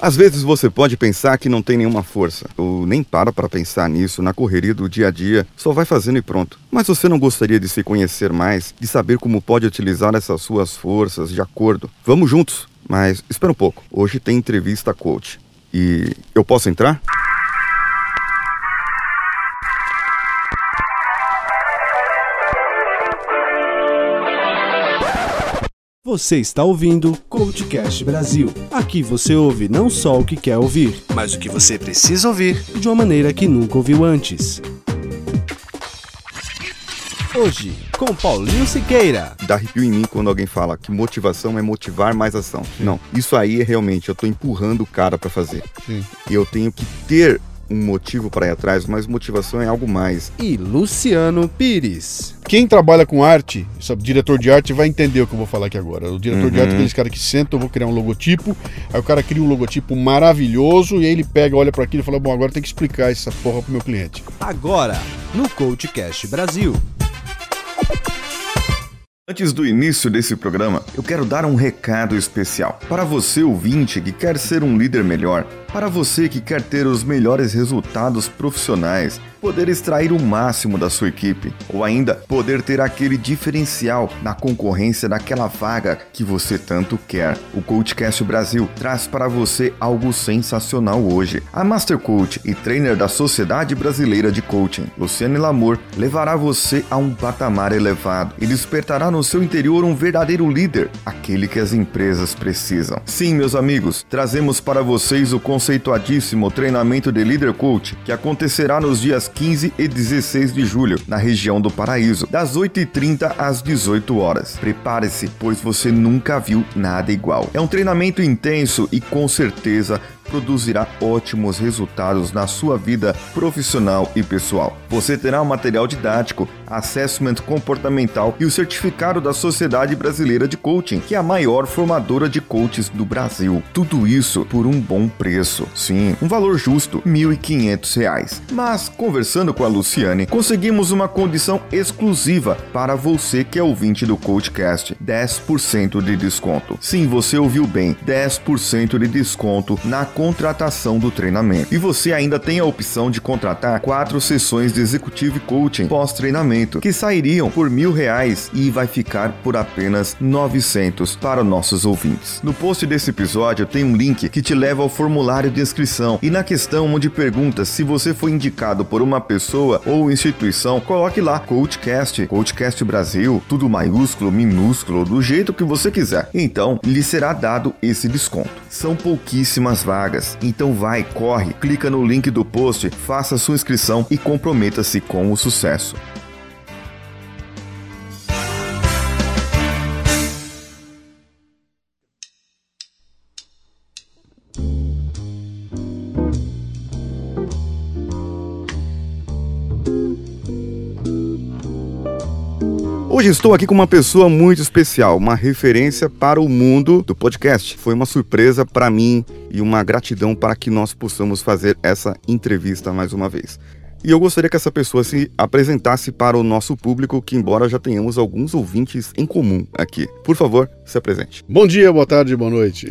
Às vezes você pode pensar que não tem nenhuma força, ou nem para para pensar nisso na correria do dia a dia, só vai fazendo e pronto. Mas você não gostaria de se conhecer mais, de saber como pode utilizar essas suas forças de acordo? Vamos juntos! Mas espera um pouco, hoje tem entrevista coach. E eu posso entrar? Você está ouvindo Coachcast Brasil. Aqui você ouve não só o que quer ouvir, mas o que você precisa ouvir de uma maneira que nunca ouviu antes. Hoje, com Paulinho Siqueira. Dá arrepio em mim quando alguém fala que motivação é motivar mais ação. Não, isso aí é realmente, eu tô empurrando o cara para fazer. Sim. E eu tenho que ter um motivo para ir atrás, mas motivação é algo mais. E Luciano Pires. Quem trabalha com arte, sabe, diretor de arte, vai entender o que eu vou falar aqui agora. O diretor Uhum. de arte é aqueles cara que senta, eu vou criar um logotipo, aí o cara cria um logotipo maravilhoso, e aí ele pega, olha para aquilo e fala, bom, agora tem que explicar essa porra pro meu cliente. Agora, no Coachcast Brasil. Antes do início desse programa, eu quero dar um recado especial. Para você ouvinte que quer ser um líder melhor, para você que quer ter os melhores resultados profissionais, poder extrair o máximo da sua equipe, ou ainda poder ter aquele diferencial na concorrência daquela vaga que você tanto quer. O Coachcast Brasil traz para você algo sensacional hoje. A Master Coach e trainer da Sociedade Brasileira de Coaching, Luciane Lamour, levará você a um patamar elevado e despertará no seu interior um verdadeiro líder, aquele que as empresas precisam. Sim, meus amigos, trazemos para vocês o conceituadíssimo treinamento de Líder Coach, que acontecerá nos dias 15 e 16 de julho, na região do Paraíso, das 8h30 às 18 horas. Prepare-se, pois você nunca viu nada igual. É um treinamento intenso e com certeza produzirá ótimos resultados na sua vida profissional e pessoal. Você terá um material didático, assessment comportamental e o certificado da Sociedade Brasileira de Coaching, que é a maior formadora de coaches do Brasil. Tudo isso por um bom preço. Sim, um valor justo, R$ 1.500. Mas, conversando com a Luciane, conseguimos uma condição exclusiva para você que é ouvinte do Coachcast: 10% de desconto. Sim, você ouviu bem, 10% de desconto na contratação do treinamento. E você ainda tem a opção de contratar quatro sessões de executivo coaching pós-treinamento, que sairiam por mil reais e vai ficar por apenas 900 para nossos ouvintes. No post desse episódio tem um link que te leva ao formulário de inscrição e na questão onde pergunta se você foi indicado por uma pessoa ou instituição, coloque lá Coachcast, Coachcast Brasil, tudo maiúsculo, minúsculo, do jeito que você quiser. Então, lhe será dado esse desconto. São pouquíssimas vagas, então vai, corre, clica no link do post, faça sua inscrição e comprometa-se com o sucesso. Hoje estou aqui com uma pessoa muito especial, uma referência para o mundo do podcast. Foi uma surpresa para mim e uma gratidão para que nós possamos fazer essa entrevista mais uma vez. E eu gostaria que essa pessoa se apresentasse para o nosso público, que embora já tenhamos alguns ouvintes em comum aqui. Por favor, se apresente. Bom dia, boa tarde, boa noite.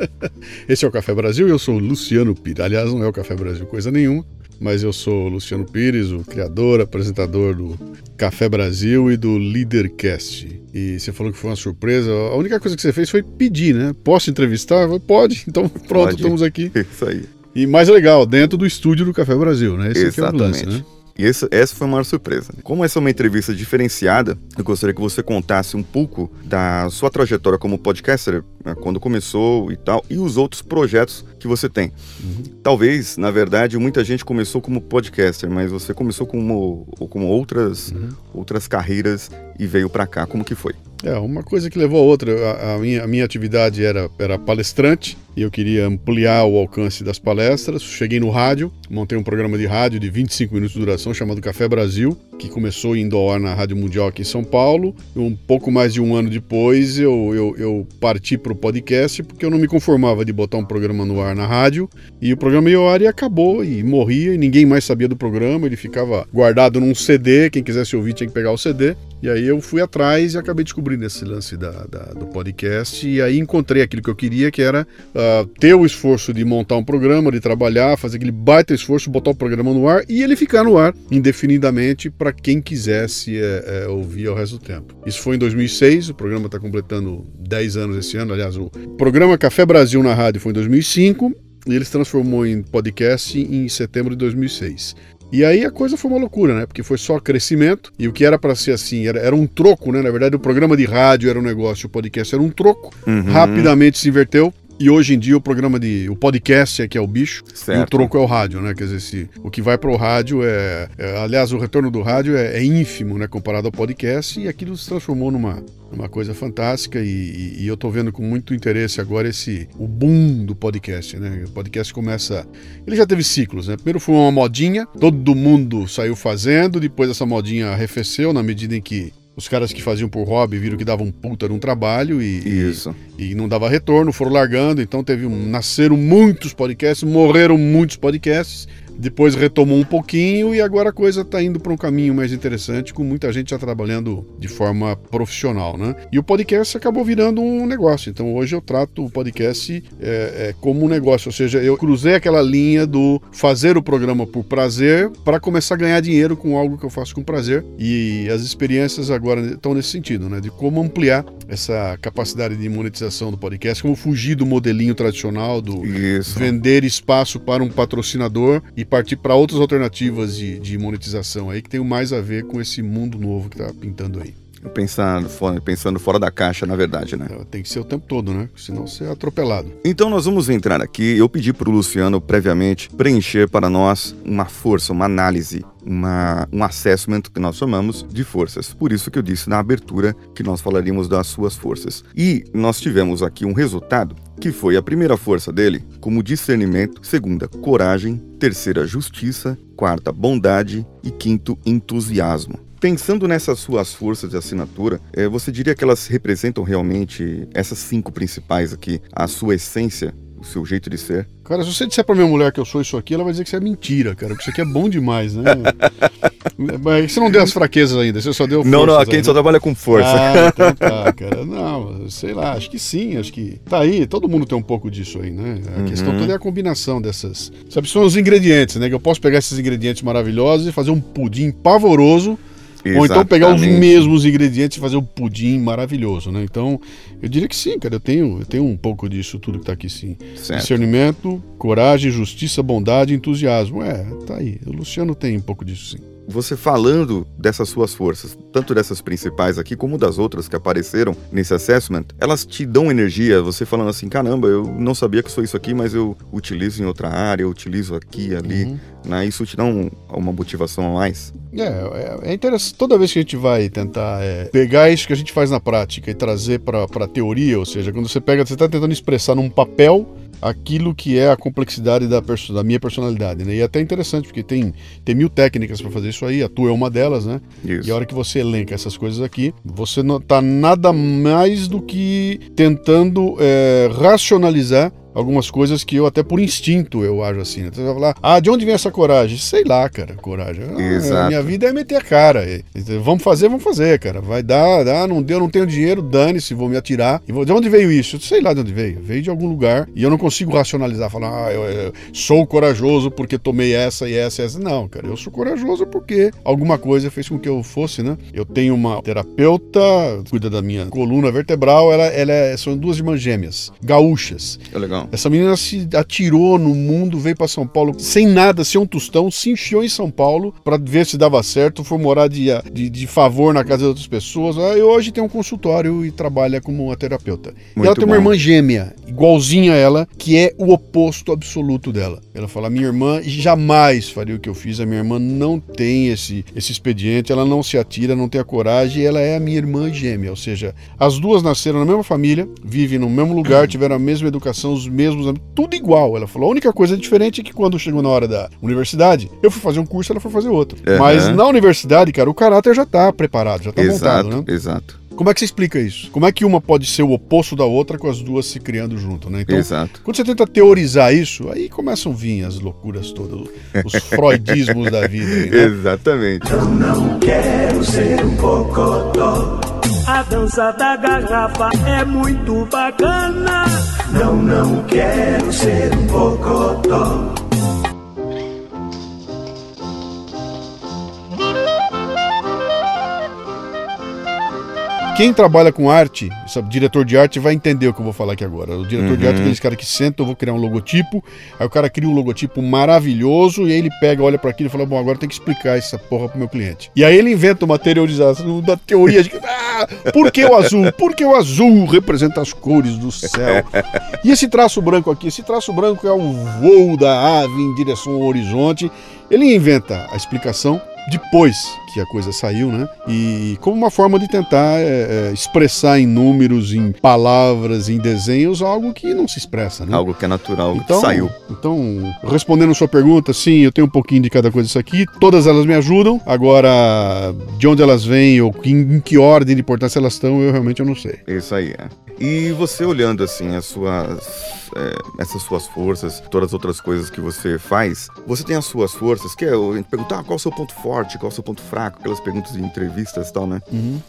Esse é o Café Brasil eu sou Luciano Pires. Aliás, não é o Café Brasil coisa nenhuma, mas eu sou Luciano Pires, o criador, apresentador do Café Brasil e do Leadercast. E você falou que foi uma surpresa. A única coisa que você fez foi pedir, né? Posso entrevistar? Falei, Pode. Então pronto, Pode. estamos aqui. Isso aí. E mais legal, dentro do estúdio do Café Brasil, né? Esse aqui é o lance, Exatamente. né? E essa, essa foi a maior surpresa. Como essa é uma entrevista diferenciada, eu gostaria que você contasse um pouco da sua trajetória como podcaster, né, quando começou e tal, e os outros projetos que você tem. Uhum. Talvez, na verdade, muita gente começou como podcaster, mas você começou como, como outras, Uhum. outras carreiras e veio pra cá. Como que foi? É, uma coisa que levou a outra. A, a minha, a minha atividade era, era palestrante e eu queria ampliar o alcance das palestras. Cheguei no rádio, montei um programa de rádio de 25 minutos de duração chamado Café Brasil, que começou indo ao ar na Rádio Mundial aqui em São Paulo. Um pouco mais de um ano depois eu, eu, eu parti para o podcast porque eu não me conformava de botar um programa no ar na rádio e o programa ia ao ar e acabou e morria e ninguém mais sabia do programa. Ele ficava guardado num CD, quem quisesse ouvir tinha que pegar o CD. E aí eu fui atrás e acabei descobrindo esse lance da, da- do podcast e aí encontrei aquilo que eu queria, que era uh, ter o esforço de montar um programa, de trabalhar, fazer aquele baita esforço, botar o programa no ar e ele ficar no ar indefinidamente para quem quisesse é, é, ouvir ao resto do tempo. Isso foi em 2006, o programa está completando 10 anos esse ano. Aliás, o programa Café Brasil na rádio foi em 2005 e ele se transformou em podcast em setembro de 2006. E aí a coisa foi uma loucura, né? Porque foi só crescimento e o que era para ser assim era, era um troco, né? Na verdade, o programa de rádio era um negócio, o podcast era um troco. Uhum. Rapidamente se inverteu. E hoje em dia o programa de. O podcast é que é o bicho certo. e o tronco é o rádio, né? Quer dizer, se, o que vai para o rádio é, é, Aliás, o retorno do rádio é, é, ínfimo, né? Comparado ao podcast, e aquilo se transformou numa, numa coisa fantástica. E, e, e eu estou vendo com muito interesse agora esse. o boom do podcast, né? O podcast começa. Ele já teve ciclos, né? Primeiro foi uma modinha, todo mundo saiu fazendo, depois essa modinha arrefeceu na medida em que os caras que faziam por hobby viram que davam um puta num trabalho e, Isso. e, e não dava retorno, foram largando, então teve um, nasceram muitos podcasts, morreram muitos podcasts depois retomou um pouquinho e agora a coisa está indo para um caminho mais interessante, com muita gente já trabalhando de forma profissional, né? E o podcast acabou virando um negócio. Então hoje eu trato o podcast é, é, como um negócio, ou seja, eu cruzei aquela linha do fazer o programa por prazer para começar a ganhar dinheiro com algo que eu faço com prazer. E as experiências agora estão nesse sentido, né? De como ampliar essa capacidade de monetização do podcast, como fugir do modelinho tradicional do Isso. vender espaço para um patrocinador e partir para outras alternativas de, de monetização aí que tem mais a ver com esse mundo novo que está pintando aí. Pensando fora, pensando fora da caixa, na verdade, né? É, tem que ser o tempo todo, né? Senão você é atropelado. Então nós vamos entrar aqui. Eu pedi para o Luciano previamente preencher para nós uma força, uma análise, uma, um assessment que nós chamamos de forças. Por isso que eu disse na abertura que nós falaríamos das suas forças. E nós tivemos aqui um resultado que foi a primeira força dele como discernimento, segunda, coragem, terceira, justiça, quarta, bondade e quinto, entusiasmo. Pensando nessas suas forças de assinatura, eh, você diria que elas representam realmente essas cinco principais aqui, a sua essência, o seu jeito de ser? Cara, se você disser pra minha mulher que eu sou isso aqui, ela vai dizer que isso é mentira, cara, que isso aqui é bom demais, né? Mas você não deu as fraquezas ainda, você só deu Não, não, aqui a gente só trabalha com força. Ah, então tá, cara. Não, sei lá, acho que sim, acho que tá aí, todo mundo tem um pouco disso aí, né? A uhum. questão toda é a combinação dessas. Sabe, são os ingredientes, né? Que eu posso pegar esses ingredientes maravilhosos e fazer um pudim pavoroso Exatamente. Ou então pegar os mesmos ingredientes e fazer um pudim maravilhoso, né? Então, eu diria que sim, cara. Eu tenho, eu tenho um pouco disso tudo que tá aqui, sim. Certo. Discernimento, coragem, justiça, bondade, entusiasmo. É, tá aí. O Luciano tem um pouco disso, sim você falando dessas suas forças, tanto dessas principais aqui como das outras que apareceram nesse assessment, elas te dão energia, você falando assim, caramba, eu não sabia que sou isso aqui, mas eu utilizo em outra área, eu utilizo aqui, ali, uhum. Né? Isso te dá um, uma motivação a mais? É, é, é, interessante, toda vez que a gente vai tentar é, pegar isso que a gente faz na prática e trazer para a teoria, ou seja, quando você pega, você está tentando expressar num papel aquilo que é a complexidade da, da minha personalidade, né? E é até interessante, porque tem, tem mil técnicas para fazer isso aí, a tua é uma delas, né? Isso. E a hora que você elenca essas coisas aqui, você não tá nada mais do que tentando é, racionalizar algumas coisas que eu até por instinto eu acho assim. Né? Você vai falar, ah, de onde vem essa coragem? Sei lá, cara, coragem. Ah, minha vida é meter a cara. Vamos fazer, vamos fazer, cara. Vai dar, ah, não deu, não tenho dinheiro, dane-se, vou me atirar. E vou... De onde veio isso? Sei lá de onde veio. Veio de algum lugar e eu não consigo racionalizar, falar, ah, eu, eu sou corajoso porque tomei essa e essa e essa. Não, cara, eu sou corajoso porque alguma coisa fez com que eu fosse, né? Eu tenho uma terapeuta, cuida da minha coluna vertebral, ela, ela é, são duas irmãs gêmeas, gaúchas. É legal. Essa menina se atirou no mundo, veio para São Paulo sem nada, sem um tostão, se enfiou em São Paulo para ver se dava certo, foi morar de, de, de, favor na casa de outras pessoas. Ah, e hoje tem um consultório e trabalha como uma terapeuta. Muito e ela tem bom. uma irmã gêmea, igualzinha a ela, que é o oposto absoluto dela. Ela fala: minha irmã jamais faria o que eu fiz, a minha irmã não tem esse, esse expediente, ela não se atira, não tem a coragem, ela é a minha irmã gêmea. Ou seja, as duas nasceram na mesma família, vivem no mesmo lugar, tiveram a mesma educação, os mesmos, tudo igual. Ela falou: a única coisa diferente é que quando chegou na hora da universidade, eu fui fazer um curso, ela foi fazer outro. Uhum. Mas na universidade, cara, o caráter já tá preparado, já tá exato, montado, né? Exato. Como é que você explica isso? Como é que uma pode ser o oposto da outra com as duas se criando junto, né? Então, Exato. quando você tenta teorizar isso, aí começam a vir as loucuras todas, os freudismos da vida. Aí, né? Exatamente. Eu não quero ser um cocotó. A dança da garrafa é muito bacana. Não, não quero ser um bocodó. Quem trabalha com arte, sabe, diretor de arte, vai entender o que eu vou falar aqui agora. O diretor de arte é aqueles caras que sentam, eu vou criar um logotipo, aí o cara cria um logotipo maravilhoso, e aí ele pega, olha para aquilo e fala, bom, agora tem que explicar essa porra pro meu cliente. E aí ele inventa uma teorização da teoria de que, ah, por que o azul? Porque o azul representa as cores do céu. E esse traço branco aqui, esse traço branco é o voo da ave em direção ao horizonte. Ele inventa a explicação depois que a coisa saiu, né? E como uma forma de tentar é, é, expressar em números, em palavras, em desenhos, algo que não se expressa, né? Algo que é natural, Então, que saiu. então, respondendo a sua pergunta, sim, eu tenho um pouquinho de cada coisa disso aqui. Todas elas me ajudam. Agora, de onde elas vêm ou em, em que ordem de importância elas estão, eu realmente eu não sei. Isso aí, é. E você olhando assim as suas. É, essas suas forças, todas as outras coisas que você faz, você tem as suas forças, que é o- a gente perguntar ah, qual é o seu ponto forte, qual é o seu ponto fraco, aquelas perguntas de entrevistas e tal, né?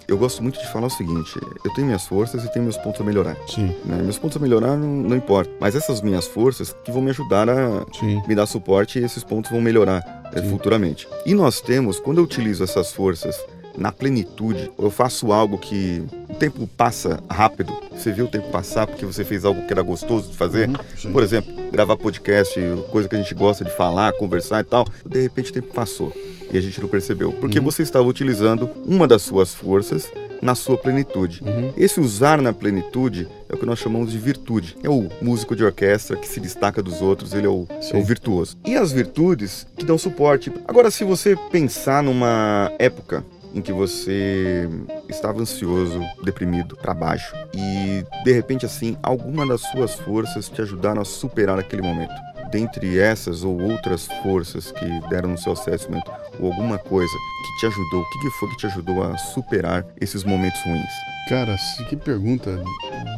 Eu gosto muito de falar o seguinte: eu tenho minhas forças e tenho meus pontos a melhorar. Sim, né? Meus pontos a melhorar não, não importa, mas essas minhas forças que vão me ajudar a sim. me dar suporte e esses pontos vão melhorar é, futuramente. E nós temos, quando eu utilizo essas forças na plenitude, eu faço algo que o tempo passa rápido, você viu o tempo passar porque você fez algo que era gostoso de fazer. Uhum. Por exemplo, gravar podcast, coisa que a gente gosta de falar, conversar e tal, de repente o tempo passou e a gente não percebeu, porque Uhum. você estava utilizando uma das suas forças na sua plenitude. Uhum. Esse usar na plenitude é o que nós chamamos de virtude. É o músico de orquestra que se destaca dos outros, ele é o, é o virtuoso. E as virtudes que dão suporte. Agora, se você pensar numa época em que você estava ansioso, deprimido, para baixo, e de repente, assim, alguma das suas forças te ajudaram a superar aquele momento. Dentre essas ou outras forças que deram no seu assessment, ou alguma coisa que te ajudou, o que que foi que te ajudou a superar esses momentos ruins? Cara, que pergunta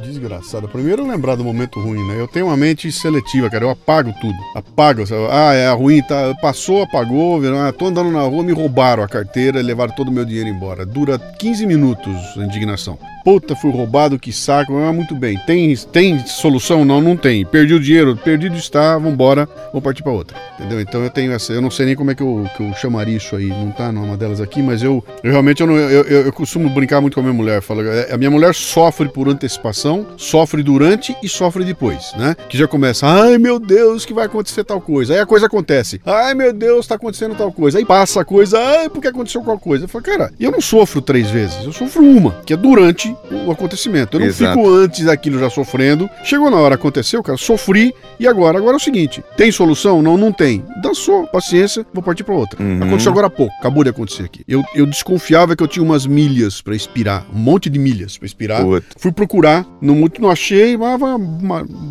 desgraçada. Primeiro lembrar do momento ruim, né? Eu tenho uma mente seletiva, cara. Eu apago tudo. Apago. sabe? Ah, é ruim, tá? Passou, apagou. virou, Ah, tô andando na rua, me roubaram a carteira e levaram todo o meu dinheiro embora. Dura 15 minutos a indignação. Puta, fui roubado, que saco. Ah, muito bem. Tem, tem solução? Não, não tem. Perdi o dinheiro, perdido está, vambora, vou partir pra outra. Entendeu? Então eu tenho essa. Eu não sei nem como é que eu, que eu chamaria isso aí. Não tá numa delas aqui, mas eu, eu realmente eu, não, eu, eu, eu costumo brincar muito com a minha mulher. Falo, é, a minha mulher sofre por antecipação, sofre durante e sofre depois, né? Que já começa, ai meu Deus, que vai acontecer tal coisa. Aí a coisa acontece. Ai meu Deus, tá acontecendo tal coisa. Aí passa a coisa, ai, porque aconteceu qual coisa. Eu falo, cara, eu não sofro três vezes, eu sofro uma, que é durante o acontecimento. Eu não Exato. fico antes daquilo já sofrendo. Chegou na hora, aconteceu, cara, sofri e agora? Agora é o seguinte: tem solução? Não, não tem. Dançou, paciência, vou partir pra outra. Uhum. Aconteceu agora há pouco, acabou de acontecer aqui. Eu, eu desconfiava que eu tinha umas milhas pra expirar, um monte de milhas pra expirar. Puta. Fui procurar, não, muito não achei, mas,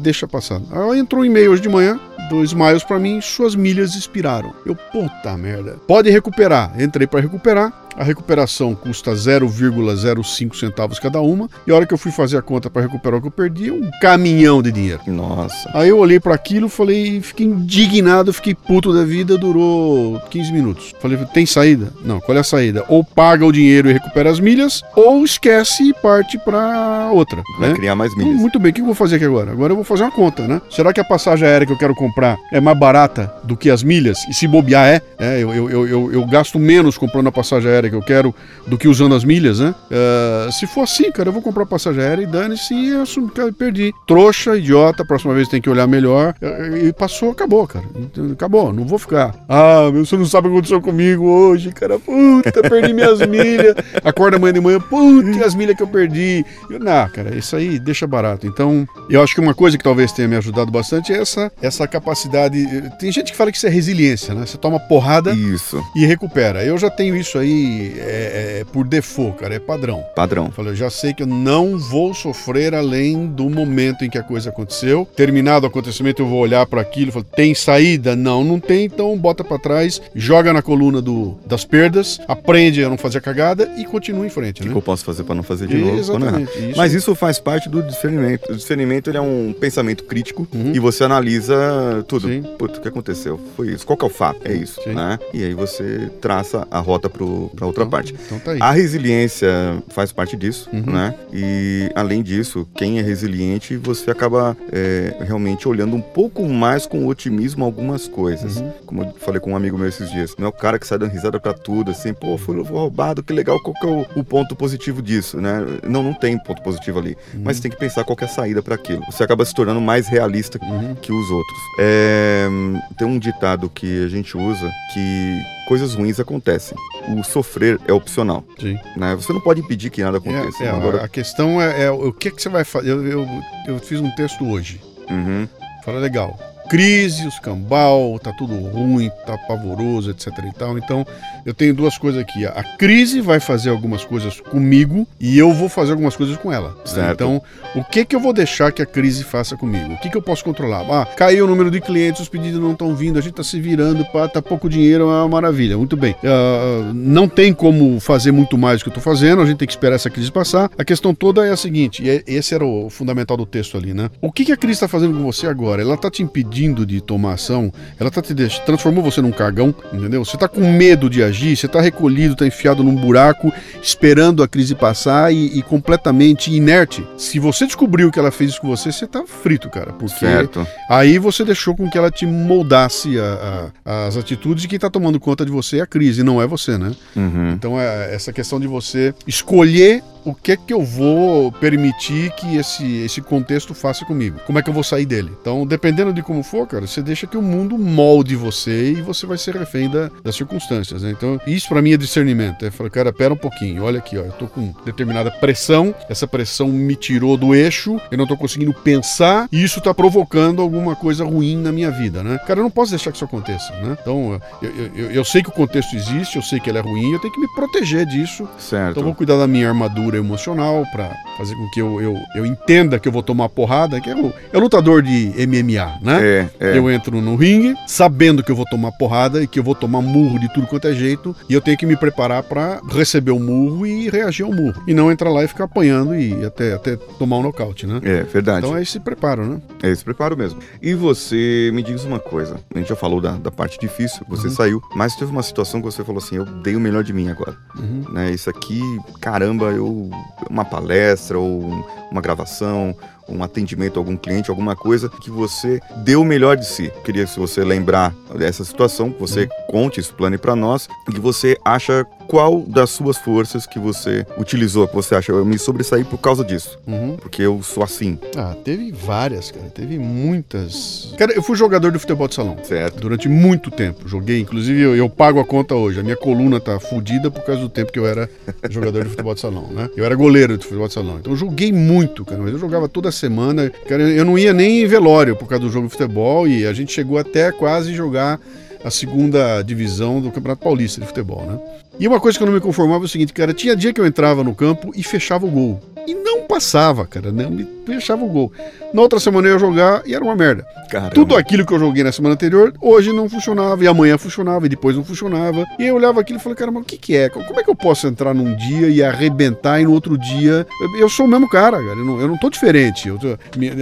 deixa passar. Aí entrou um e-mail hoje de manhã, do Smiles pra mim, suas milhas expiraram. Eu, puta merda. Pode recuperar. Entrei pra recuperar. A recuperação custa 0,05 centavos cada uma. E a hora que eu fui fazer a conta pra recuperar o que eu perdi, é um caminhão de dinheiro. Nossa. Aí eu olhei pra aquilo, falei, fiquei indignado, fiquei puto da vida, durou 15 minutos. Falei, tem saída? Não, qual é a saída? Ou paga o dinheiro e recupera as milhas, ou esquece e parte pra outra. Vai né? criar mais Então, milhas. muito bem, o que eu vou fazer aqui agora? Agora eu vou fazer uma conta, né? Será que a passagem aérea que eu quero comprar é mais barata do que as milhas? E se bobear é, é, eu, eu, eu, eu, eu gasto menos comprando a passagem aérea que eu quero do que usando as milhas, né? Ah, se for assim, cara, eu vou comprar passagem aérea e dane-se e eu cara, perdi. Trouxa, idiota, próxima vez tem que olhar melhor. Eh, E passou, acabou, cara. Então, Acabou, não vou ficar. Ah, meu, você não sabe o que aconteceu comigo hoje, cara. Puta, perdi minhas milhas. Acorda amanhã de manhã, puta, e as milhas que eu perdi. Eu, não, cara, isso aí deixa barato. Então, eu acho que uma coisa que talvez tenha me ajudado bastante é essa, essa capacidade. Tem gente que fala que isso é resiliência, né? Você toma porrada Isso, e recupera. Eu já tenho isso aí é, é, por default, cara, é padrão. padrão. Eu falei, eu já sei que eu não vou sofrer além do momento em que a coisa aconteceu. Terminado o acontecimento, eu vou olhar para aquilo e falar, tem saída? Não, não tem, então bota para trás, joga na coluna do, das perdas, aprende a não fazer cagada e continua em frente, O que né? eu posso fazer para não fazer de novo? errar? Exatamente. Isso. Mas isso faz parte do discernimento. O discernimento ele é um pensamento crítico Uhum. e você analisa tudo. Sim. Puta, o que aconteceu? Foi isso. Qual que é o fato? É isso, Sim. né? E aí você traça a rota pro, pro para outra Então- parte. Então tá aí. A resiliência faz parte disso, Uhum. né? E além disso, quem é resiliente, você acaba é, realmente olhando um pouco mais com otimismo algumas coisas. Uhum. Como eu falei com um amigo meu esses dias. Não é o cara que sai dando risada pra tudo, assim, pô, fui roubado, que legal, qual que é o, o ponto positivo disso, né? Não, não tem ponto positivo ali. Mas tem que pensar qual que é a saída para aquilo. Você acaba se tornando mais realista Uhum. que os outros. É, tem um ditado que a gente usa que coisas ruins acontecem. O sofrer é opcional, Sim. né? Você não pode impedir que nada aconteça. É, é, Agora, a questão é, é o que, que você vai fazer. Eu, eu, eu fiz um texto hoje. Uhum, Fala legal. Crise, os cambal, tá tudo ruim, tá pavoroso, etc e tal. Então, eu tenho duas coisas aqui. A crise vai fazer algumas coisas comigo e eu vou fazer algumas coisas com ela. Certo. Então, o que que eu vou deixar que a crise faça comigo? O que que eu posso controlar? Ah, caiu o número de clientes, os pedidos não estão vindo, a gente tá se virando, pá, tá pouco dinheiro, é uma maravilha. Muito bem. Ah, não tem como fazer muito mais do que eu tô fazendo, a gente tem que esperar essa crise passar. A questão toda é a seguinte, e é- esse era o fundamental do texto ali, né? O que que a crise está fazendo com você agora? Ela tá te impedindo de tomar ação? Ela tá te deixando, transformou você num cagão, entendeu? Você tá com medo de agir, você tá recolhido, tá enfiado num buraco, esperando a crise passar e, e completamente inerte. Se você descobriu que ela fez isso com você, você tá frito, cara, porque certo. Aí você deixou com que ela te moldasse a- a- as atitudes e quem tá tomando conta de você é a crise, não é você, né? Uhum. Então é essa questão de você escolher o que é que eu vou permitir que esse, esse contexto faça comigo. Como é que eu vou sair dele? Então, dependendo de como for, cara, você deixa que o mundo molde você e você vai ser refém da- das circunstâncias, né? Então, isso pra mim é discernimento. É falar, cara, pera um pouquinho, olha aqui, ó, eu tô com determinada pressão, essa pressão me tirou do eixo, eu não tô conseguindo pensar e isso tá provocando alguma coisa ruim na minha vida, né? Cara, eu não posso deixar que isso aconteça, né? Então, eu, eu- eu- eu sei que o contexto existe, eu sei que ele é ruim, eu tenho que me proteger disso Certo. então eu vou cuidar da minha armadura emocional pra fazer com que eu, eu, eu entenda que eu vou tomar porrada, que é o, é o lutador de MMA, né? É, é. Eu entro no ringue sabendo que eu vou tomar porrada e que eu vou tomar murro de tudo quanto é jeito e eu tenho que me preparar pra receber o murro e reagir ao murro. E não entrar lá e ficar apanhando e até, até tomar um nocaute, né? É, verdade. Então é esse preparo, né? É esse preparo mesmo. E você me diz uma coisa. A gente já falou da, da parte difícil, você Uhum. saiu, mas teve uma situação que você falou assim: eu dei o melhor de mim agora. Uhum. Né? Isso aqui, caramba, eu. Uma palestra ou um- uma gravação, um atendimento a algum cliente, alguma coisa que você deu o melhor de si. Queria se você lembrar dessa situação, que você conte, explane pra nós, e que você acha qual das suas forças que você utilizou, que você acha, eu me sobressaí por causa disso, Uhum. porque eu sou assim, Ah, teve várias, cara. Teve muitas. Cara, eu fui jogador de futebol de salão. certo? durante muito tempo. Joguei, inclusive eu, eu pago a conta hoje. A minha coluna tá fodida por causa do tempo que eu era jogador de futebol de salão, né? Eu era goleiro de futebol de salão. Então eu joguei muito, cara. Mas eu jogava toda semana. Eu não ia nem em velório por causa do jogo de futebol e a gente chegou até quase jogar a segunda divisão do Campeonato Paulista de futebol, né? E uma coisa que eu não me conformava é o seguinte, cara, tinha dia que eu entrava no campo e fechava o gol. E não passava, cara, não me fechava o gol. Na outra semana eu ia jogar e era uma merda. Caramba. Tudo aquilo que eu joguei na semana anterior, hoje não funcionava, e amanhã funcionava, e depois não funcionava. E eu olhava aquilo e falei, cara, mas o que, que é? Como é que eu posso entrar num dia e arrebentar e no outro dia. Eu, eu sou o mesmo cara, cara. Eu não, eu não tô diferente. Eu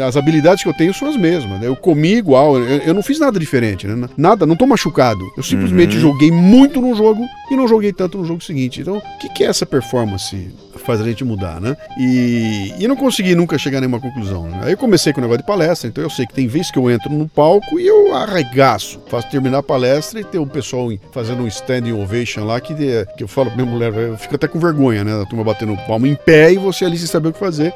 as habilidades que eu tenho são as mesmas. né? Eu comi igual, eu, eu não fiz nada diferente, né? Nada, não tô machucado. Eu simplesmente Uhum. joguei muito no jogo e não joguei tanto no jogo seguinte. Então, o que, que é essa performance? Faz a gente mudar, né? E, e não consegui nunca chegar a nenhuma conclusão. né? Aí eu comecei com o negócio de palestra, então eu sei que tem vezes que eu entro no palco e eu arregaço. Faço terminar a palestra e tem o pessoal fazendo um standing ovation lá que, de- que eu falo pra minha mulher, eu fico até com vergonha, né? A turma batendo palma em pé e você ali sem saber o que fazer.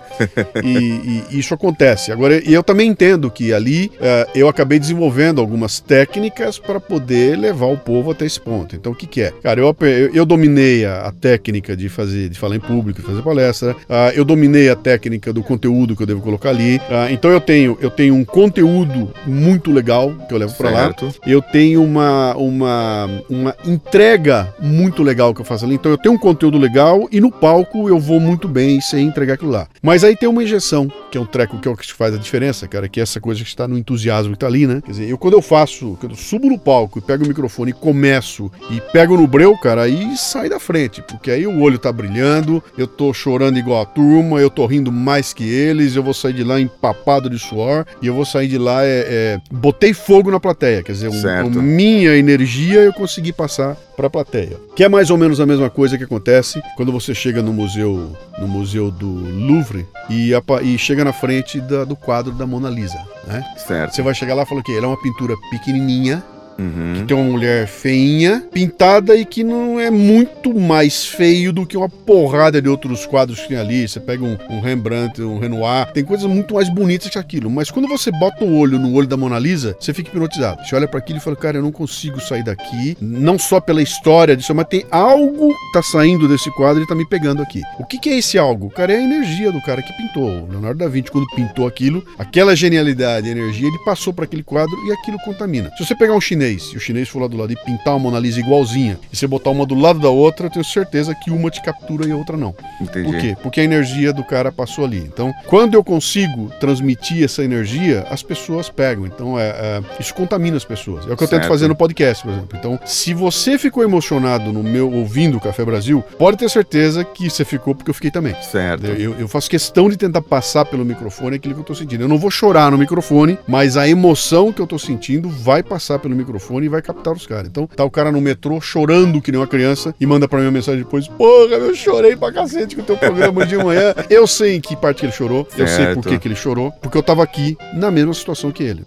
e, e isso acontece. Agora, eu também entendo que ali eh, eu acabei desenvolvendo algumas técnicas para poder levar o povo até esse ponto. Então, o que, que é? Cara, eu, eu, eu dominei a, a técnica de fazer, de falar em público, de fazer palestra. Ah, eu dominei a técnica do conteúdo que eu devo colocar ali. Ah, então, eu tenho, eu tenho um conteúdo muito legal que eu levo para lá. Eu tenho uma, uma, uma entrega muito legal que eu faço ali. Então eu tenho um conteúdo legal e no palco eu vou muito bem sem entregar aquilo lá. Mas aí tem uma injeção, que é um treco que é o que faz a diferença, cara, que é essa coisa que está no entusiasmo que tá ali, né? Quer dizer, eu quando eu faço, quando eu subo no palco e pego o microfone e começo e pego no breu, cara, aí sai da frente, porque aí o olho tá brilhando, eu eu tô chorando igual a turma, eu tô rindo mais que eles, eu vou sair de lá empapado de suor e eu vou sair de lá, é, é botei fogo na plateia, quer dizer, um, minha energia eu consegui passar para a plateia. Que é mais ou menos a mesma coisa que acontece quando você chega no museu, no museu do Louvre e, e chega na frente da, do quadro da Mona Lisa, né? Certo. Você vai chegar lá e falar que ele é uma pintura pequenininha, Uhum. Que tem uma mulher feinha, pintada e que não é muito mais feio do que uma porrada de outros quadros que tem ali. Você pega um, um Rembrandt, um Renoir, tem coisas muito mais bonitas que aquilo. Mas quando você bota o olho no olho da Mona Lisa, você fica hipnotizado. Você olha para aquilo e fala, cara, eu não consigo sair daqui, não só pela história disso, mas tem algo que tá saindo desse quadro e tá me pegando aqui. O que, que é esse algo? Cara, é a energia do cara que pintou. O Leonardo da Vinci, quando pintou aquilo, aquela genialidade, energia, ele passou para aquele quadro e aquilo contamina. Se você pegar um chinês chinês e o chinês for lá do lado e pintar uma Mona Lisa igualzinha e você botar uma do lado da outra, eu tenho certeza que uma te captura e a outra não. Entendi. Por quê? Porque a energia do cara passou ali. Então, quando eu consigo transmitir essa energia, as pessoas pegam. Então, é, é isso contamina as pessoas. É o que eu certo. tento fazer no podcast, por exemplo. Então, se você ficou emocionado no meu ouvindo o Café Brasil, pode ter certeza que você ficou porque eu fiquei também. Certo. Eu, eu faço questão de tentar passar pelo microfone aquilo que eu tô sentindo. Eu não vou chorar no microfone, mas a emoção que eu tô sentindo vai passar pelo microfone microfone e vai captar os caras. Então tá o cara no metrô chorando que nem uma criança e manda pra mim uma mensagem depois: Porra, eu chorei pra cacete com o teu programa de manhã. Eu sei em que parte que ele chorou, certo. eu sei por que, que ele chorou, porque eu tava aqui na mesma situação que ele.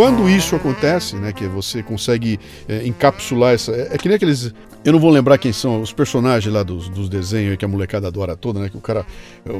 Quando isso acontece, né, que você consegue é, encapsular essa. É, é, que nem aqueles. Eu não vou lembrar quem são os personagens lá dos, dos desenhos que a molecada adora toda, né? Que o cara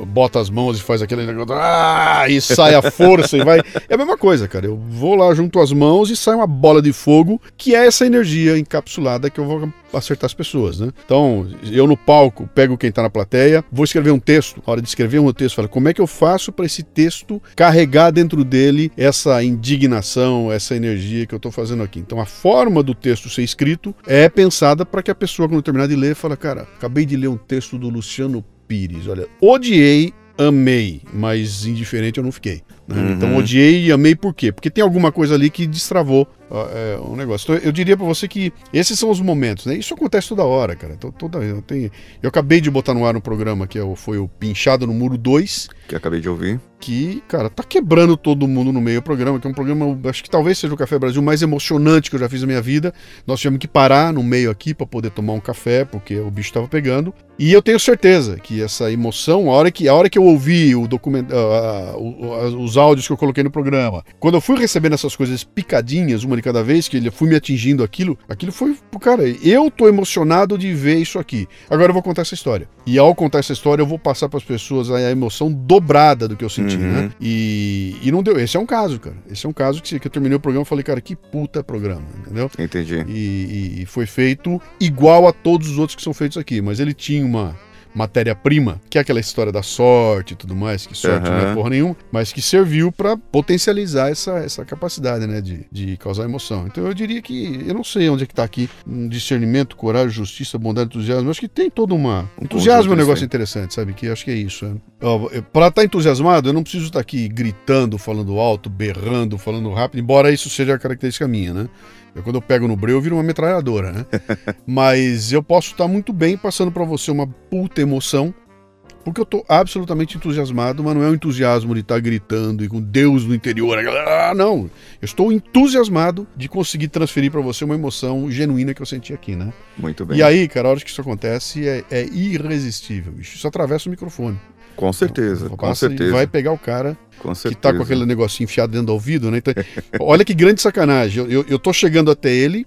bota as mãos e faz aquele negócio. Ah, e sai a força e vai. É a mesma coisa, cara. Eu vou lá junto às mãos e sai uma bola de fogo, que é essa energia encapsulada que eu vou acertar as pessoas, né? Então, eu no palco pego quem tá na plateia, vou escrever um texto. Na hora de escrever um texto, falo, como é que eu faço para esse texto carregar dentro dele essa indignação, essa energia que eu tô fazendo aqui? Então, a forma do texto ser escrito é pensada para que a pessoa, quando terminar de ler, fala, cara, acabei de ler um texto do Luciano Pires, olha, odiei, amei, mas indiferente eu não fiquei. Né? Uhum. Então odiei e amei por quê? Porque tem alguma coisa ali que destravou é, um negócio. Então, eu diria para você que esses são os momentos, né? Isso acontece toda hora, cara. Então, toda, eu, tenho, eu acabei de botar no ar um programa que é foi o Pinchado no Muro 2. Que acabei de ouvir. Que, cara, tá quebrando todo mundo no meio do programa, que é um programa, acho que talvez seja o Café Brasil mais emocionante que eu já fiz na minha vida. Nós tivemos que parar no meio aqui para poder tomar um café, porque o bicho tava pegando. E eu tenho certeza que essa emoção, a hora que, a hora que eu ouvi o documento, uh, uh, os áudios que eu coloquei no programa, quando eu fui recebendo essas coisas picadinhas, uma de cada vez, que ele fui me atingindo aquilo, aquilo foi, cara, eu tô emocionado de ver isso aqui. Agora eu vou contar essa história. E ao contar essa história, eu vou passar para as pessoas a emoção dobrada do que eu senti, né? uhum. né? E, e não deu. Esse é um caso, cara. Esse é um caso que, que eu terminei o programa e falei, cara, que puta programa, entendeu? Entendi. E, e, e foi feito igual a todos os outros que são feitos aqui, mas ele tinha uma matéria-prima, que é aquela história da sorte e tudo mais, que sorte uhum. não é porra nenhuma, mas que serviu para potencializar essa, essa capacidade, né, de, de causar emoção. Então eu diria que, eu não sei onde é que tá aqui, um discernimento, coragem, justiça, bondade, entusiasmo, eu acho que tem todo uma... Entusiasmo é um negócio interessante, sabe, que acho que é isso. Né? Para estar tá entusiasmado, eu não preciso estar tá aqui gritando, falando alto, berrando, falando rápido, embora isso seja a característica minha, né? Eu, quando eu pego no breu, eu viro uma metralhadora, né? Mas eu posso estar muito bem passando para você uma puta emoção, porque eu tô absolutamente entusiasmado, mas não é um entusiasmo de estar tá gritando e com Deus no interior. Ah, não. Eu estou entusiasmado de conseguir transferir para você uma emoção genuína que eu senti aqui, né? Muito bem. E aí, cara, a hora que isso acontece é, é irresistível. Isso atravessa o microfone. Com certeza, com certeza. Vai pegar o cara que tá com aquele negocinho enfiado dentro do ouvido, né? Então, olha que grande sacanagem. Eu, eu, eu tô chegando até ele,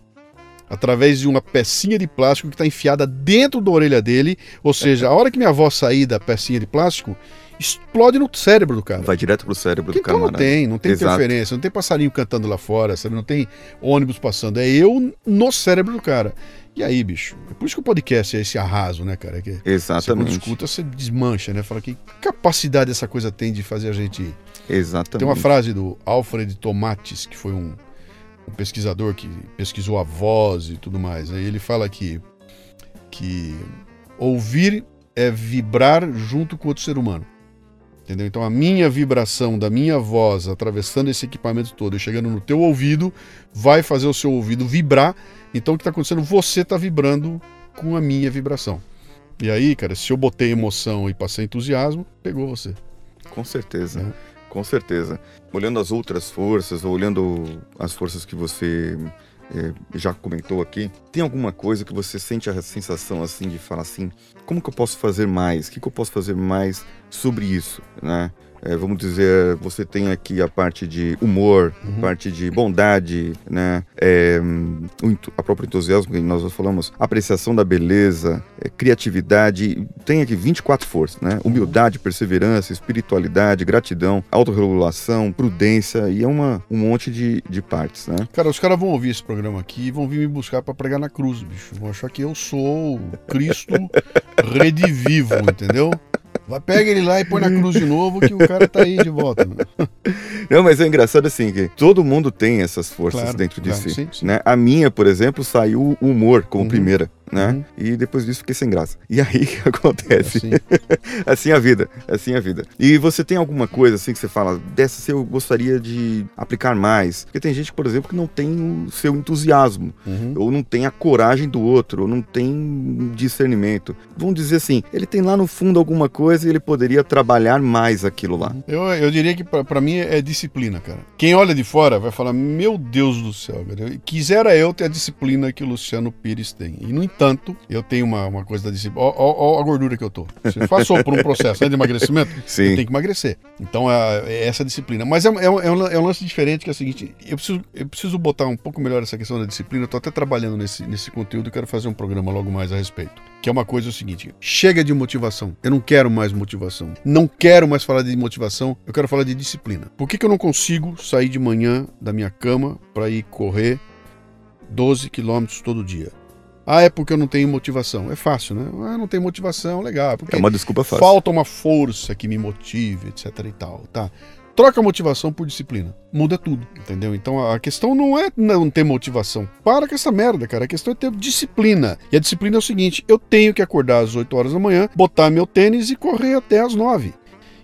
através de uma pecinha de plástico que está enfiada dentro da orelha dele. Ou seja, a hora que minha voz sair da pecinha de plástico, explode no cérebro do cara. Vai direto pro cérebro do Então não tem, não tem Exato. interferência, não tem passarinho cantando lá fora, sabe? Não tem ônibus passando. É eu no cérebro do cara. E aí, bicho? É por isso que o podcast é esse arraso, né, cara? Que você quando Exatamente. escuta, você desmancha, né? Fala que capacidade essa coisa tem de fazer a gente. Exatamente. Tem uma frase do Alfred Tomates, que foi um, um pesquisador que pesquisou a voz e tudo mais. Aí ele fala que, que ouvir é vibrar junto com outro ser humano. Entendeu? Então a minha vibração da minha voz atravessando esse equipamento todo e chegando no teu ouvido vai fazer o seu ouvido vibrar. Então o que está acontecendo? Você está vibrando com a minha vibração. E aí, cara, se eu botei emoção e passei entusiasmo, pegou você. Com certeza. É. Com certeza. Olhando as outras forças, olhando as forças que você eh, já comentou aqui, tem alguma coisa que você sente a sensação assim de falar assim, como que eu posso fazer mais? O que, que eu posso fazer mais sobre isso, né? Eh, vamos dizer, você tem aqui a parte de humor, Uhum. a parte de bondade, né? O entu- a própria entusiasmo que nós falamos, apreciação da beleza, eh, criatividade, tem aqui 24 forças, né? Humildade, perseverança, espiritualidade, gratidão, autorregulação, prudência e é uma, um monte de, de partes, né? Cara, os caras vão ouvir esse programa aqui e vão vir me buscar pra pregar na cruz, bicho. Vão achar que eu sou o Cristo redivivo, entendeu? Vai, pega ele lá e põe na cruz de novo que o cara tá aí de volta. Não, mas é engraçado assim que todo mundo tem essas forças Claro, dentro de claro, si, sim, sim. né? A minha, por exemplo, saiu o humor como Uhum. primeira, né? Uhum. E depois disso fiquei sem graça. E aí acontece? Assim. assim é a vida, assim é a vida. E você tem alguma coisa assim que você fala, dessa se eu gostaria de aplicar mais? Porque tem gente, por exemplo, que não tem o seu entusiasmo, Uhum. ou não tem a coragem do outro, ou não tem discernimento. Vamos dizer assim, ele tem lá no fundo alguma coisa e ele poderia trabalhar mais aquilo lá. Eu, eu diria que pra mim é disciplina, cara. Quem olha de fora vai falar: Meu Deus do céu, cara. Quisera eu ter a disciplina que o Luciano Pires tem. E, no entanto, eu tenho uma, uma coisa da disciplina. Ó, a gordura que eu tô. Você passou por um processo né, de emagrecimento, Sim. eu tenho que emagrecer. Então é, é essa disciplina. Mas é, um- é um, é um é um lance diferente que é o seguinte: eu preciso, eu preciso botar um pouco melhor essa questão da disciplina. Eu tô até trabalhando nesse, nesse conteúdo e quero fazer um programa logo mais a respeito. Que é uma coisa o seguinte: chega de motivação. Eu não quero mais motivação. Não quero mais falar de motivação, eu quero falar de disciplina. Por que, que eu não consigo sair de manhã da minha cama para ir correr 12 quilômetros todo dia? Ah, é porque eu não tenho motivação. É fácil, né? Ah, não tenho motivação, legal. Porque É uma desculpa fácil. falta uma força que me motive, etc e tal, tá? Troca a motivação por disciplina. Muda tudo, entendeu? Então a questão não é não ter motivação. Para com essa merda, cara. A questão é ter disciplina. E a disciplina é o seguinte: eu tenho que acordar às 8 horas da manhã, botar meu tênis e correr até às 9.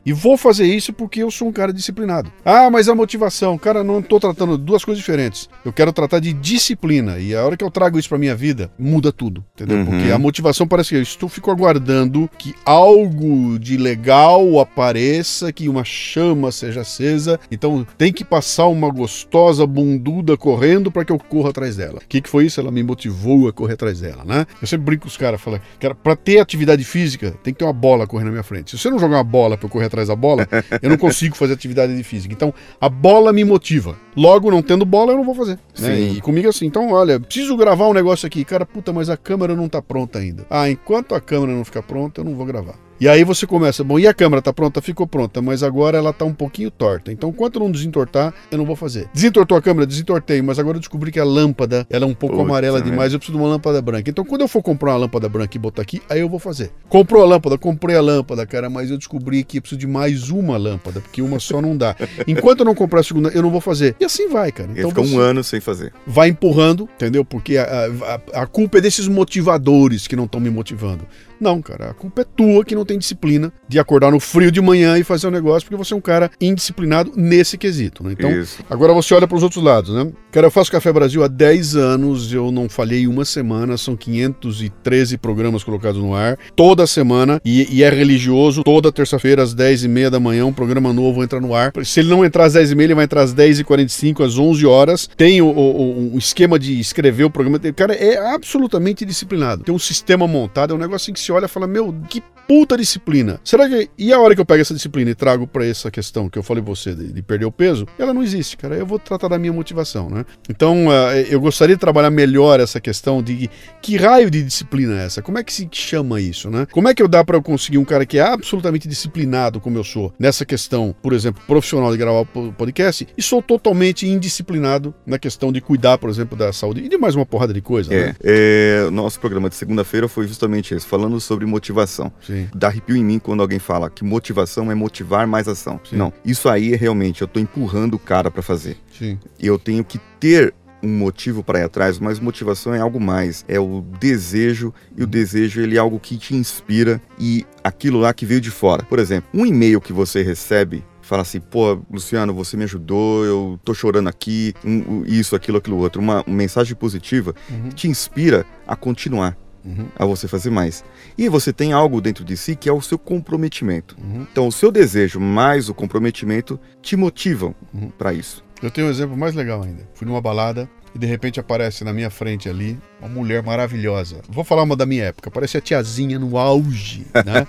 E vou fazer isso porque eu sou um cara disciplinado. Ah, mas a motivação, cara, não tô tratando duas coisas diferentes. Eu quero tratar de disciplina. E a hora que eu trago isso pra minha vida, muda tudo, entendeu? Uhum. Porque a motivação parece que eu estou, fico aguardando que algo de legal apareça, que uma chama seja acesa. Então tem que passar uma gostosa bunduda correndo para que eu corra atrás dela. O que, que foi isso? Ela me motivou a correr atrás dela, né? Eu sempre brinco com os caras, falo, cara, pra ter atividade física, tem que ter uma bola correndo na minha frente. Se você não jogar uma bola eu correr atrás da bola, eu não consigo fazer atividade de física. Então, a bola me motiva. Logo, não tendo bola, eu não vou fazer. né? Sim. E comigo é assim, então, olha, preciso gravar um negócio aqui. Cara, puta, mas a câmera não tá pronta ainda. Ah, enquanto a câmera não ficar pronta, eu não vou gravar. E aí você começa, bom, e a câmera tá pronta? Ficou pronta, mas agora ela tá um pouquinho torta. Então, enquanto não desentortar, eu não vou fazer. Desentortou a câmera? Desentortei, mas agora eu descobri que a lâmpada, ela é um pouco Puta amarela merda. demais, eu preciso de uma lâmpada branca. Então, quando eu for comprar uma lâmpada branca e botar aqui, aí eu vou fazer. Comprou a lâmpada? Comprei a lâmpada, cara, mas eu descobri que eu preciso de mais uma lâmpada, porque uma só não dá. Enquanto eu não comprar a segunda, eu não vou fazer. E assim vai, cara. Ele fica um ano sem fazer. vai empurrando, entendeu? Porque a, a, a culpa é desses motivadores que não estão me motivando. Não, cara, a culpa é tua que não tem disciplina de acordar no frio de manhã e fazer um negócio, porque você é um cara indisciplinado nesse quesito, né? Então, Isso. Agora você olha para os outros lados, né? Cara, eu faço Café Brasil há 10 anos, eu não falhei uma semana, são 513 programas colocados no ar, toda semana, e, e é religioso, toda terça-feira às 10h30 da manhã, um programa novo entra no ar. Se ele não entrar às 10h30, ele vai entrar às 10h45, às 11 horas. Tem o, o- o- esquema de escrever o programa. Cara, é absolutamente disciplinado. Tem um sistema montado, é um negócio assim que se olha e fala, meu, que puta disciplina. Será que. E a hora que eu pego essa disciplina e trago para essa questão que eu falei pra você de, de, perder o peso, ela não existe, cara. Eu vou tratar da minha motivação, né? Então, uh, eu gostaria de trabalhar melhor essa questão de que raio de disciplina é essa? Como é que se chama isso, né? Como é que eu dá para eu conseguir um cara que é absolutamente disciplinado, como eu sou, nessa questão, por exemplo, profissional de gravar podcast, e sou totalmente indisciplinado na questão de cuidar, por exemplo, da saúde e de mais uma porrada de coisa, é, né? É, nosso programa de segunda-feira foi justamente esse, falando sobre motivação. Sim. Dá arrepio em mim quando alguém fala que motivação é motivar mais ação. Sim. Não, isso aí é realmente, eu tô empurrando o cara para fazer. Sim. Eu tenho que ter um motivo para ir atrás, mas motivação é algo mais, é o desejo e o desejo ele é algo que te inspira e aquilo lá que veio de fora. Por exemplo, um e-mail que você recebe fala assim, pô, Luciano, você me ajudou, eu tô chorando aqui, um, isso, aquilo, aquilo outro. Uma, uma mensagem positiva Uhum. te inspira a continuar, Uhum. a você fazer mais. E você tem algo dentro de si que é o seu comprometimento. Uhum. Então, o seu desejo mais o comprometimento te motivam Uhum. para isso. Eu tenho um exemplo mais legal ainda. Fui numa balada e de repente aparece na minha frente ali uma mulher maravilhosa. Vou falar uma da minha época, parece a tiazinha no auge, né?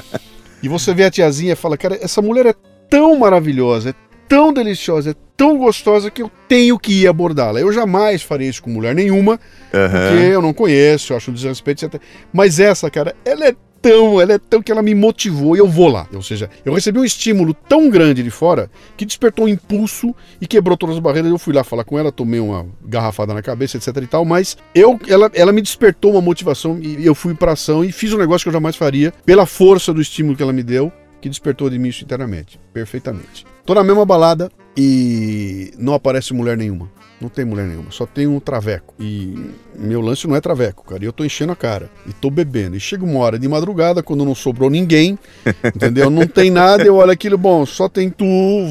e você vê a tiazinha e fala, cara, essa mulher é tão maravilhosa, é tão deliciosa, é tão gostosa que eu tenho que ir abordá-la. Eu jamais faria isso com mulher nenhuma, porque eu não conheço, eu acho um desrespeito, etc. Mas essa, cara, ela é tão, ela é tão que ela me motivou e eu vou lá. Ou seja, eu recebi um estímulo tão grande de fora que despertou um impulso e quebrou todas as barreiras. Eu fui lá falar com ela, tomei uma garrafada na cabeça, etc e tal, mas eu, ela, ela me despertou uma motivação e eu fui pra ação e fiz um negócio que eu jamais faria pela força do estímulo que ela me deu, que despertou de mim isso internamente, perfeitamente. Tô na mesma balada e não aparece mulher nenhuma. Não tem mulher nenhuma, só tem um traveco. E meu lance não é traveco, cara. E eu tô enchendo a cara. E tô bebendo. E chega uma hora de madrugada, quando não sobrou ninguém, entendeu? Não tem nada, eu olho aquilo, bom, só tem tu,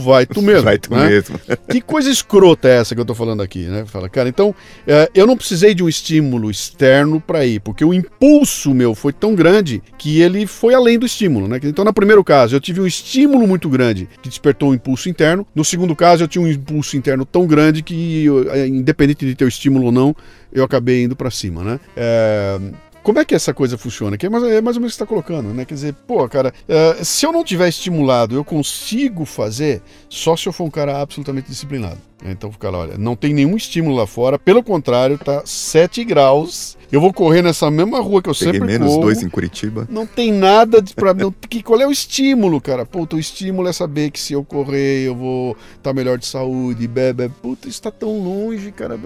vai tu mesmo. Vai tu né? mesmo. Que coisa escrota é essa que eu tô falando aqui, né? Fala, cara, então é, eu não precisei de um estímulo externo para ir, porque o impulso meu foi tão grande que ele foi além do estímulo, né? Então, no primeiro caso, eu tive um estímulo muito grande que despertou um impulso interno. No segundo caso, eu tinha um impulso interno tão grande que, eu, é, independente de ter o estímulo ou não, eu acabei indo para cima, né? É, como é que essa coisa funciona? Que é mais, é mais ou menos o que você está colocando, né? Quer dizer, pô, cara, é, se eu não tiver estimulado, eu consigo fazer só se eu for um cara absolutamente disciplinado. Então, fica lá, olha, não tem nenhum estímulo lá fora, pelo contrário, tá 7 graus. Eu vou correr nessa mesma rua que eu Peguei sempre menos corro. dois em Curitiba. Não tem nada de pra mim. Que, qual é o estímulo, cara? Puta, o estímulo é saber que se eu correr eu vou estar melhor de saúde, bebe. Puta, isso tá tão longe, cara.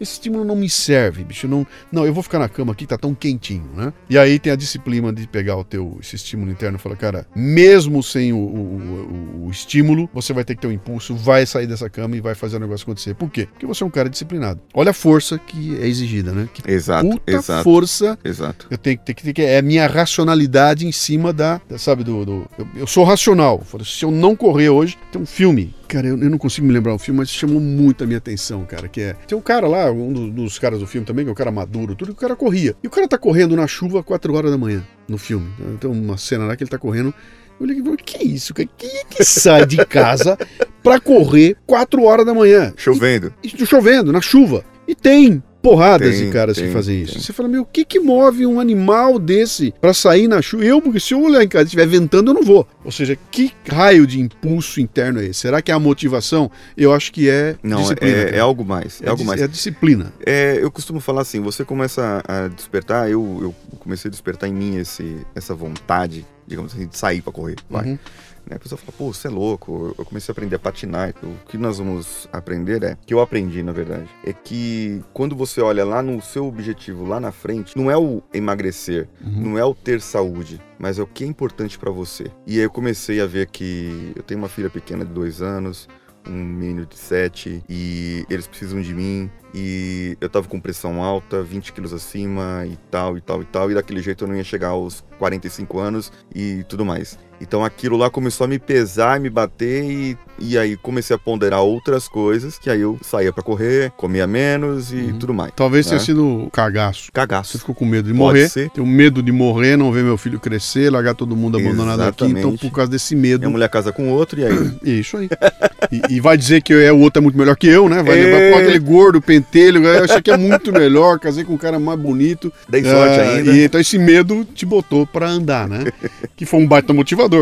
Esse estímulo não me serve, bicho. Não, não, eu vou ficar na cama aqui, tá tão quentinho, né? E aí tem a disciplina de pegar o teu esse estímulo interno e falar, cara, mesmo sem o, o, o- o estímulo, você vai ter que ter um impulso, vai sair dessa cama e vai fazer o negócio acontecer. Por quê? Porque você é um cara disciplinado. Olha a força que é exigida, né? Que Exato, puta exato. força Exato. eu tenho que ter que ter que é a minha racionalidade em cima da, da- sabe, do. do- eu, eu sou racional. Se eu não correr hoje, tem um filme. Cara, eu, eu não consigo me lembrar o filme, mas chamou muito a minha atenção, cara. Que é. Tem um cara lá, um do- dos caras do filme também, que é um cara maduro, tudo, e o cara corria. E o cara tá correndo na chuva 4 horas da manhã no filme. Tem uma cena lá que ele tá correndo. Eu olhei e falei, que isso, cara? Quem é que sai de casa pra correr 4 horas da manhã? Chovendo. E chovendo, na chuva. E tem porradas Tem, de caras tem, que fazem isso. tem. Você fala, meu, o que que move um animal desse pra sair na chuva? Eu, porque se eu olhar em casa e estiver ventando, eu não vou. Ou seja, que raio de impulso interno é esse? Será que é a motivação? Eu acho que é Não, disciplina. é, é algo mais. É, algo dis- mais. é a disciplina. É, eu costumo falar assim, você começa a despertar, eu, eu comecei a despertar em mim esse, essa vontade, digamos assim, de sair pra correr. Vai. Uhum. Né? A pessoa fala, pô, você é louco. Eu comecei a aprender a patinar. O que nós vamos aprender é, que eu aprendi, na verdade, é que quando você olha lá no seu objetivo, lá na frente, não é o emagrecer, Uhum. não é o ter saúde, mas é o que é importante pra você. E aí eu comecei a ver que eu tenho uma filha pequena de dois anos, um menino de sete, e eles precisam de mim. E eu tava com pressão alta, 20 quilos acima e tal, e tal, e tal. E daquele jeito eu não ia chegar aos 45 anos e tudo mais. Então aquilo lá começou a me pesar, me bater e e aí comecei a ponderar outras coisas, que aí eu saía pra correr, comia menos e tudo mais. Talvez né? tenha sido cagaço. Você Cagaço. ficou com medo de Pode morrer. ser. Tenho medo de morrer, não ver meu filho crescer, largar todo mundo abandonado aqui. Então, Exatamente. por causa desse medo. Minha mulher casa com outro, e aí? É Isso aí. E, e vai dizer que é, o outro é muito melhor que eu, né? Vai É. levar pô, aquele gordo, pentelho. Eu achei que é muito melhor, casei com um cara mais bonito. Dei sorte Ah, ainda. E então esse medo te botou pra andar, né? Que foi um baita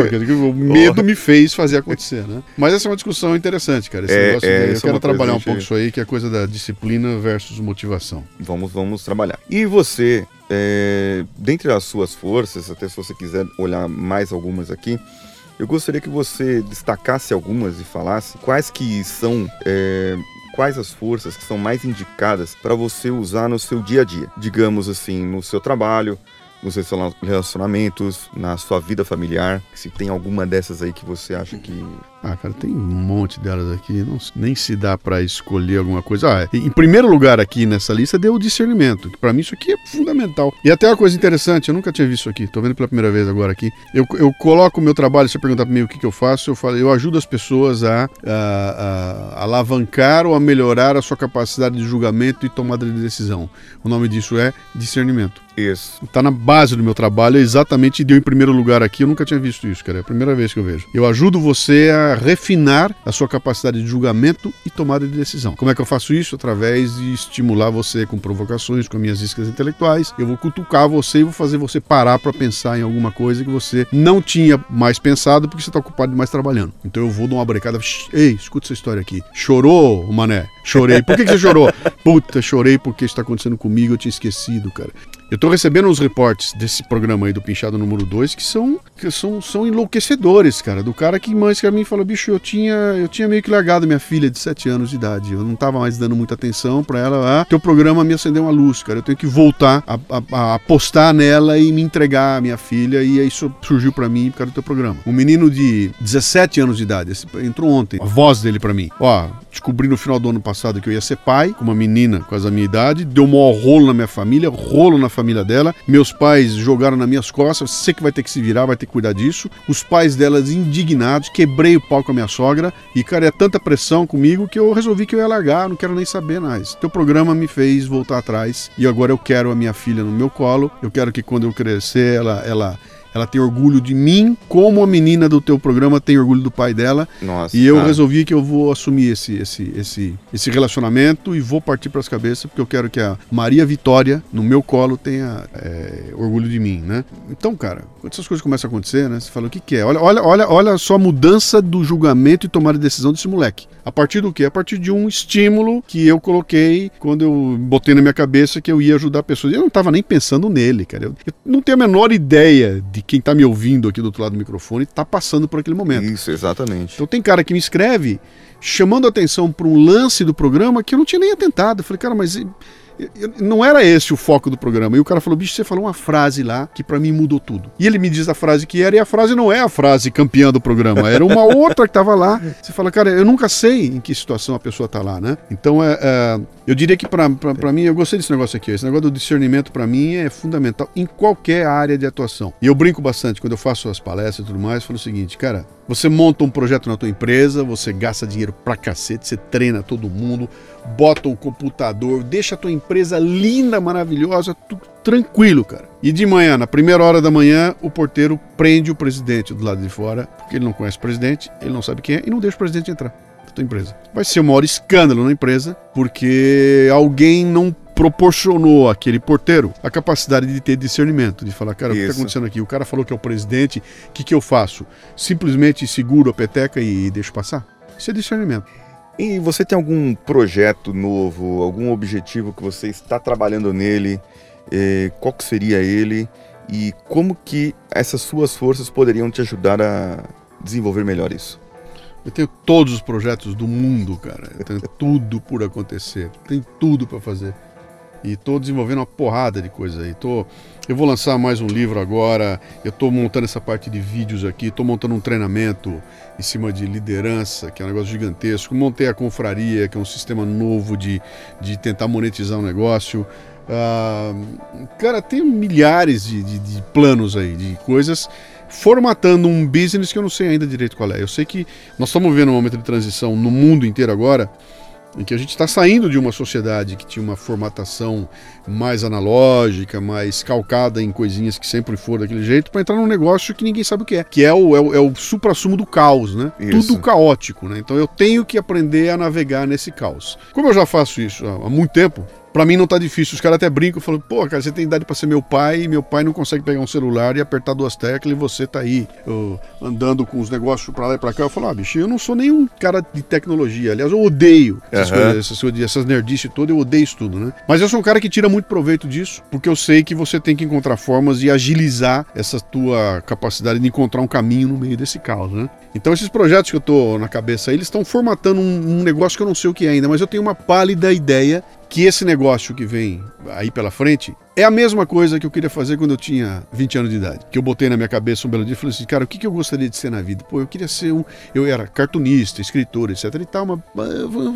Quer dizer, o medo me fez fazer acontecer, né? Mas essa é uma discussão interessante, cara. Esse É, negócio é, de- eu é quero trabalhar um pouco isso aí, que é a coisa da disciplina versus motivação. Vamos, vamos trabalhar. E você, é, dentre as suas forças, até se você quiser olhar mais algumas aqui, eu gostaria que você destacasse algumas e falasse quais que são. é, Quais as forças que são mais indicadas para você usar no seu dia a dia? Digamos assim, no seu trabalho, nos seus relacionamentos, na sua vida familiar. Se tem alguma dessas aí que você acha que. Ah, cara, tem um monte delas aqui, não, nem se dá pra escolher alguma coisa. Ah, em primeiro lugar aqui nessa lista deu o discernimento, que pra mim isso aqui é fundamental. E até uma coisa interessante, eu nunca tinha visto isso aqui, tô vendo pela primeira vez agora aqui. Eu, eu coloco o meu trabalho, se você perguntar pra mim o que, que eu faço, eu falo, eu ajudo as pessoas a, a- a alavancar ou a melhorar a sua capacidade de julgamento e tomada de decisão. O nome disso é discernimento. Isso. Tá na base do meu trabalho, é exatamente deu em primeiro lugar aqui. Eu nunca tinha visto isso, cara. É a primeira vez que eu vejo. Eu ajudo você a refinar a sua capacidade de julgamento e tomada de decisão. Como é que eu faço isso? Através de estimular você com provocações, com minhas iscas intelectuais. Eu vou cutucar você e vou fazer você parar para pensar em alguma coisa que você não tinha mais pensado porque você está ocupado demais trabalhando. Então eu vou dar uma brecada. "Shh, Ei, escuta essa história aqui. Chorou, mané? Chorei. Por que, que você chorou? Puta, chorei porque isso está acontecendo comigo. Eu tinha esquecido, cara. Eu tô recebendo os reportes desse programa aí do Pinchado número 2 que são que são, são enlouquecedores, cara. Do cara que mãe pra mim falou: bicho, eu tinha, eu tinha meio que largado minha filha de 7 anos de idade. Eu não tava mais dando muita atenção pra ela. Ah, teu programa me acendeu uma luz, cara. Eu tenho que voltar a, a- a apostar nela e me entregar a minha filha. E isso surgiu pra mim por causa do teu programa. Um menino de 17 anos de idade, esse- entrou ontem. A voz dele pra mim: Ó, descobri no final do ano passado que eu ia ser pai, com uma menina quase a minha idade. Deu um maior rolo na minha família, rolo na família dela. Meus pais jogaram nas minhas costas. Você que vai ter que se virar, vai ter que cuidar disso. Os pais delas indignados. Quebrei o pau com a minha sogra. E, cara, é tanta pressão comigo que eu resolvi que eu ia largar. Não quero nem saber mais. Teu programa me fez voltar atrás. E agora eu quero a minha filha no meu colo. Eu quero que quando eu crescer, ela. ela ela tem orgulho de mim, como a menina do teu programa tem orgulho do pai dela. Nossa. E eu cara. resolvi que eu vou assumir esse, esse, esse, esse relacionamento e vou partir para as cabeças, porque eu quero que a Maria Vitória, no meu colo, tenha é, orgulho de mim, né? Então, cara, quando essas coisas começam a acontecer, né? Você fala, o que, que é? Olha, olha, olha, olha só a mudança do julgamento e tomada de decisão desse moleque. A partir do quê? A partir de um estímulo que eu coloquei quando eu botei na minha cabeça que eu ia ajudar pessoas. Eu não estava nem pensando nele, cara. Eu, eu não tenho a menor ideia de quem está me ouvindo aqui do outro lado do microfone está passando por aquele momento. Isso, exatamente. Então tem cara que me escreve chamando a atenção para um lance do programa que eu não tinha nem atentado. Eu falei, cara, mas não era esse o foco do programa. E o cara falou, bicho, você falou uma frase lá que para mim mudou tudo. E ele me diz a frase que era, e a frase não é a frase campeã do programa, era uma outra que tava lá. Você fala, cara, eu nunca sei em que situação a pessoa tá lá, né? Então é. é, eu diria que para mim, eu gostei desse negócio aqui. Esse negócio do discernimento para mim é fundamental em qualquer área de atuação. E eu brinco bastante quando eu faço as palestras e tudo mais, eu falo o seguinte, cara, você monta um projeto na tua empresa, você gasta dinheiro pra cacete, você treina todo mundo, bota o computador, deixa a tua empresa linda, maravilhosa, tudo tranquilo, cara. E de manhã, na primeira hora da manhã, o porteiro prende o presidente do lado de fora, porque ele não conhece o presidente, ele não sabe quem é e não deixa o presidente entrar na tua empresa. Vai ser o maior escândalo na empresa, porque alguém não proporcionou àquele porteiro a capacidade de ter discernimento, de falar, cara, o que está Isso. acontecendo aqui? O cara falou que é o presidente, o que, que eu faço? Simplesmente seguro a peteca e deixo passar? Isso é discernimento. E você tem algum projeto novo, algum objetivo que você está trabalhando nele? Eh, qual que seria ele? E como que essas suas forças poderiam te ajudar a desenvolver melhor isso? Eu tenho todos os projetos do mundo, cara. Eu tenho tudo por acontecer. Tem tudo para fazer. E tô desenvolvendo uma porrada de coisa aí. Tô, eu vou lançar mais um livro agora. Eu tô montando essa parte de vídeos aqui. Tô montando um treinamento em cima de liderança, que é um negócio gigantesco. Montei a confraria, que é um sistema novo de, de tentar monetizar o negócio. Ah, cara, tem milhares de, de- de planos aí, de coisas formatando um business que eu não sei ainda direito qual é. Eu sei que nós estamos vivendo um momento de transição no mundo inteiro agora, em que a gente está saindo de uma sociedade que tinha uma formatação mais analógica, mais calcada em coisinhas que sempre foram daquele jeito, para entrar num negócio que ninguém sabe o que é, que é o, é o, é o supra-sumo do caos, né? Isso. Tudo caótico, né? Então eu tenho que aprender a navegar nesse caos. Como eu já faço isso há há muito tempo, Pra mim não tá difícil. Os caras até brincam, falam, pô, cara, você tem idade pra ser meu pai e meu pai não consegue pegar um celular e apertar duas teclas e você tá aí eu, andando com os negócios pra lá e pra cá. Eu falo, ah, bicho, eu não sou nenhum cara de tecnologia. Aliás, eu odeio essas coisas, essas, essas nerdices todas, eu odeio isso tudo, né? Mas eu sou um cara que tira muito proveito disso, porque eu sei que você tem que encontrar formas de agilizar essa tua capacidade de encontrar um caminho no meio desse caos, né? Então esses projetos que eu tô na cabeça aí, eles estão formatando um, um negócio que eu não sei o que é ainda, mas eu tenho uma pálida ideia que esse negócio que vem aí pela frente é a mesma coisa que eu queria fazer quando eu tinha 20 anos de idade. Que eu botei na minha cabeça um belo dia e falei assim, cara, o que, que eu gostaria de ser na vida? Pô, eu queria ser um. Eu era cartunista, escritor, etc e tal, mas,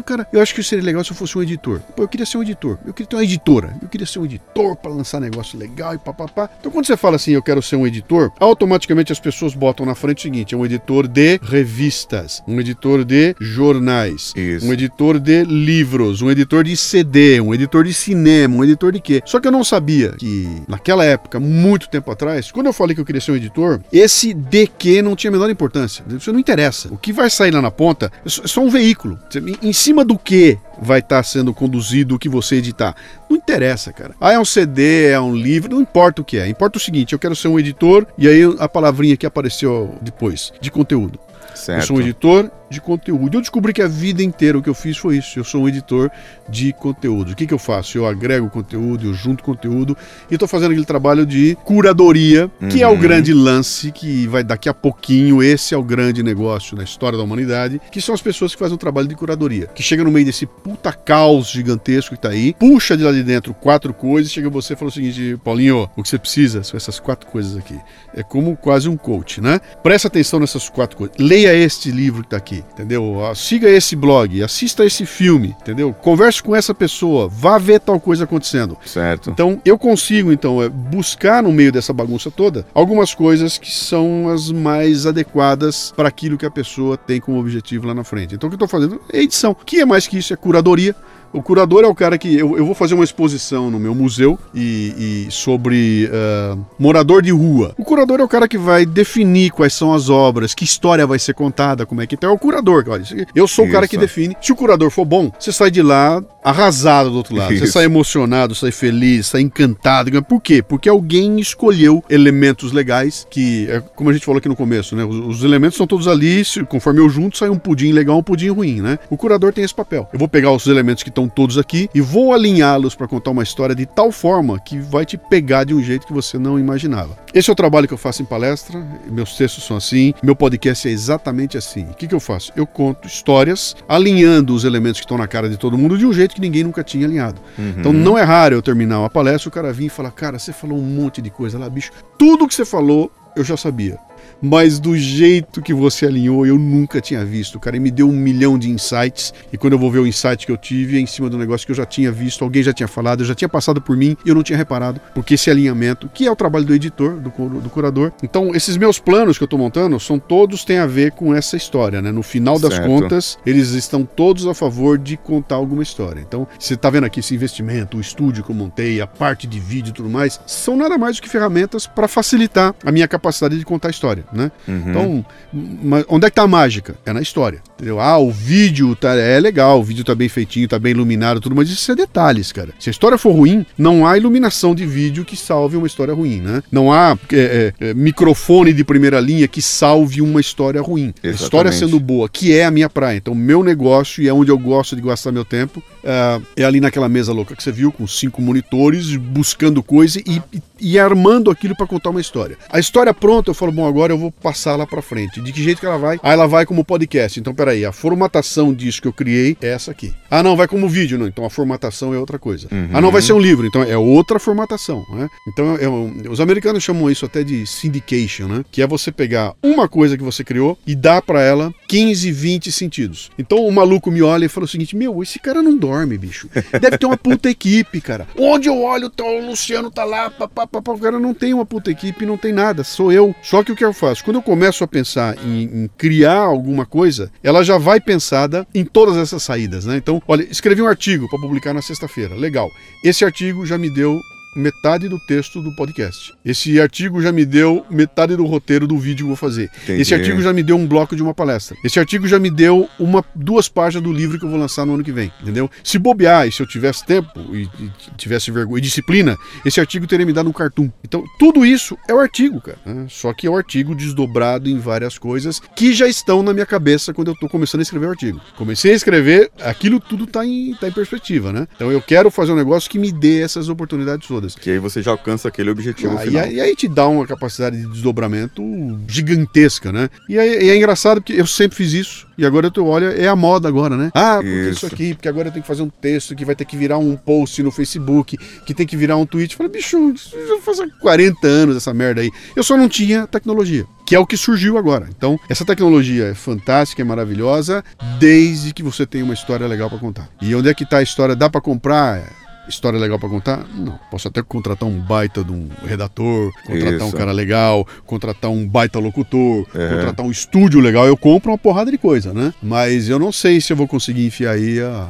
cara, eu acho que seria legal se eu fosse um editor. Pô, eu queria ser um editor. Eu queria ter uma editora. Eu queria ser um editor para lançar negócio legal e papapá. Então quando você fala assim, eu quero ser um editor, automaticamente as pessoas botam na frente o seguinte: é um editor de revistas, um editor de jornais, Isso. um editor de livros, um editor de CD, um editor de cinema, um editor de quê? Só que eu não sabia que naquela época, muito tempo atrás, quando eu falei que eu queria ser um editor, esse de que não tinha a menor importância. Isso não interessa. O que vai sair lá na ponta é só- é um veículo. Em cima do que vai estar sendo conduzido o que você editar. Não interessa, cara. Ah, é um CD, é um livro, não importa o que é. Importa o seguinte, eu quero ser um editor, e aí a palavrinha que apareceu depois, de conteúdo. Eu Certo. sou um editor de conteúdo. Eu descobri que a vida inteira o que eu fiz foi isso. Eu sou um editor de conteúdo. O que, que eu faço? Eu agrego conteúdo, eu junto conteúdo e estou fazendo aquele trabalho de curadoria, que é o Uhum. grande lance que vai daqui a pouquinho. Esse é o grande negócio na história da humanidade, que são as pessoas que fazem o trabalho de curadoria, que chega no meio desse puta caos gigantesco que tá aí, puxa de lá de dentro quatro coisas, chega você e fala o seguinte, Paulinho, o que você precisa são essas quatro coisas aqui. É como quase um coach, né? Presta atenção nessas quatro coisas. Leia este livro que tá aqui, entendeu? Siga esse blog, assista esse filme, entendeu? Converse com essa pessoa, vá ver tal coisa acontecendo. Certo. Então, eu consigo, então, é, buscar no meio dessa bagunça toda algumas coisas que são as mais adequadas para aquilo que a pessoa tem como objetivo lá na frente. Então, o que eu estou fazendo é edição. O que é mais que isso? É curadoria. O curador é o cara que. Eu, eu vou fazer uma exposição no meu museu e, e sobre ah, morador de rua. O curador é o cara que vai definir quais são as obras, que história vai ser contada, como é que. Então é o curador. Olha, isso eu sou o cara que Isso. define. Se o curador for bom, você sai de lá arrasado do outro lado. Você Isso. sai emocionado, sai feliz, sai encantado. Por quê? Porque alguém escolheu elementos legais que, é como a gente falou aqui no começo, né? Os, os elementos são todos ali, se- conforme eu junto, sai um pudim legal, um pudim ruim, né? O curador tem esse papel. Eu vou pegar os elementos que estão todos aqui e vou alinhá-los para contar uma história de tal forma que vai te pegar de um jeito que você não imaginava. Esse é o trabalho que eu faço em palestra, meus textos são assim, meu podcast é exatamente assim. O que, que eu faço? Eu conto histórias alinhando os elementos que estão na cara de todo mundo de um jeito que ninguém nunca tinha alinhado. Então não é raro eu terminar uma palestra, o cara vir e falar, cara, você falou um monte de coisa lá, bicho. Tudo que você falou, eu já sabia. Mas do jeito que você alinhou, eu nunca tinha visto. Cara, e me deu um milhão de insights. E quando eu vou ver o insight que eu tive, é em cima do negócio que eu já tinha visto, alguém já tinha falado, eu já tinha passado por mim e eu não tinha reparado. Porque esse alinhamento, que é o trabalho do editor, do, do curador. Então, esses meus planos que eu tô montando, são todos têm a ver com essa história, né? No final das Certo. contas, eles estão todos a favor de contar alguma história. Então, você tá vendo aqui esse investimento, o estúdio que eu montei, a parte de vídeo e tudo mais, são nada mais do que ferramentas para facilitar a minha capacidade de contar história, né? Então, mas onde é que tá a mágica? É na história, entendeu? Ah, o vídeo tá, é legal, o vídeo tá bem feitinho, tá bem iluminado, tudo, mas isso é detalhes, cara. Se a história for ruim, não há iluminação de vídeo que salve uma história ruim, né? Não há é, é, é, microfone de primeira linha que salve uma história ruim. A história Exatamente. sendo boa, que é a minha praia. Então, meu negócio e é onde eu gosto de gastar meu tempo, ah, é ali naquela mesa louca que você viu, com cinco monitores, buscando coisa e, e- e armando aquilo para contar uma história. A história pronta, eu falo, bom, agora eu vou passar lá para frente. De que jeito que ela vai? Ah, ela vai como podcast. Então, peraí, a formatação disso que eu criei é essa aqui. Ah, não, vai como vídeo, não. Então a formatação é outra coisa. Ah, não, vai ser um livro. Então é outra formatação, né? Então, é um- os americanos chamam isso até de syndication, né? Que é você pegar uma coisa que você criou e dar para ela 15, 20 sentidos. Então o maluco me olha e fala o seguinte: Meu, esse cara não dorme, bicho. Deve ter uma puta equipe, cara. Onde eu olho, tá, o Luciano tá lá, papapá. O cara não tem uma puta equipe, não tem nada, sou eu. Só que o que eu faço? Quando eu começo a pensar em, em criar alguma coisa, ela já vai pensada em todas essas saídas, né? Então, olha, escrevi um artigo para publicar na sexta-feira. Legal. Esse artigo já me deu metade do texto do podcast. Esse artigo já me deu metade do roteiro do vídeo que eu vou fazer. Entendi. Esse artigo já me deu um bloco de uma palestra. Esse artigo já me deu uma, duas páginas do livro que eu vou lançar no ano que vem, entendeu? Se bobear e se eu tivesse tempo e, e tivesse vergonha e disciplina, esse artigo teria me dado um cartoon. Então, tudo isso é o artigo, cara. né? Só que é o artigo desdobrado em várias coisas que já estão na minha cabeça quando eu tô começando a escrever o artigo. Comecei a escrever, aquilo tudo tá em, tá em perspectiva, né? Então eu quero fazer um negócio que me dê essas oportunidades todas. Que aí você já alcança aquele objetivo Ah, e, final. aí, e aí te dá uma capacidade de desdobramento gigantesca, né? E, aí, e é engraçado porque eu sempre fiz isso. E agora tu olha, é a moda agora, né? Ah, porque isso. Isso. aqui, porque agora eu tenho que fazer um texto que vai ter que virar um post no Facebook, que tem que virar um tweet. Eu falei, bicho, já faz 40 anos essa merda aí. Eu só não tinha tecnologia, que é o que surgiu agora. Então, essa tecnologia é fantástica, é maravilhosa, desde que você tenha uma história legal pra contar. E onde é que tá a história? Dá pra comprar? História legal pra contar? Não. Posso até contratar um baita de um redator, contratar um Isso. cara legal, contratar um baita locutor, É. contratar um estúdio legal. Eu compro uma porrada de coisa, né? Mas eu não sei se eu vou conseguir enfiar aí a,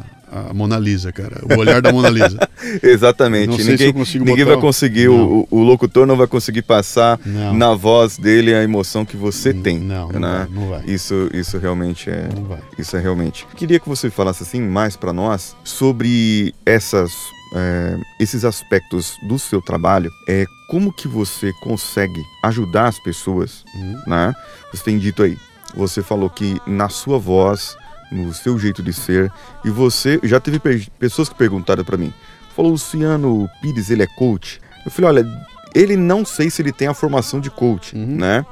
a Mona Lisa, cara. O olhar da Mona Lisa. Exatamente. Não sei se ninguém eu consigo ninguém vai conseguir, Não. o, o locutor não vai conseguir passar Não. na voz dele a emoção que você tem. Não, não né? vai, não vai. Isso, isso realmente é. Não vai. Isso é realmente. Queria que você falasse assim mais para nós sobre essas, é, esses aspectos do seu trabalho. É como que você consegue ajudar as pessoas, Uhum. né? Você tem dito aí. Você falou que na sua voz, no seu jeito de ser, e você já teve pe- pessoas que perguntaram para mim. Falou, Luciano Pires, ele é coach? Eu falei, olha, ele não sei se ele tem a formação de coach, Uhum. né?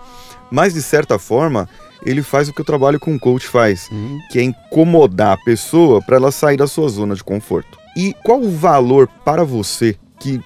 Mas de certa forma, ele faz o que o trabalho com coach faz, Uhum. que é incomodar a pessoa para ela sair da sua zona de conforto. E qual o valor para você que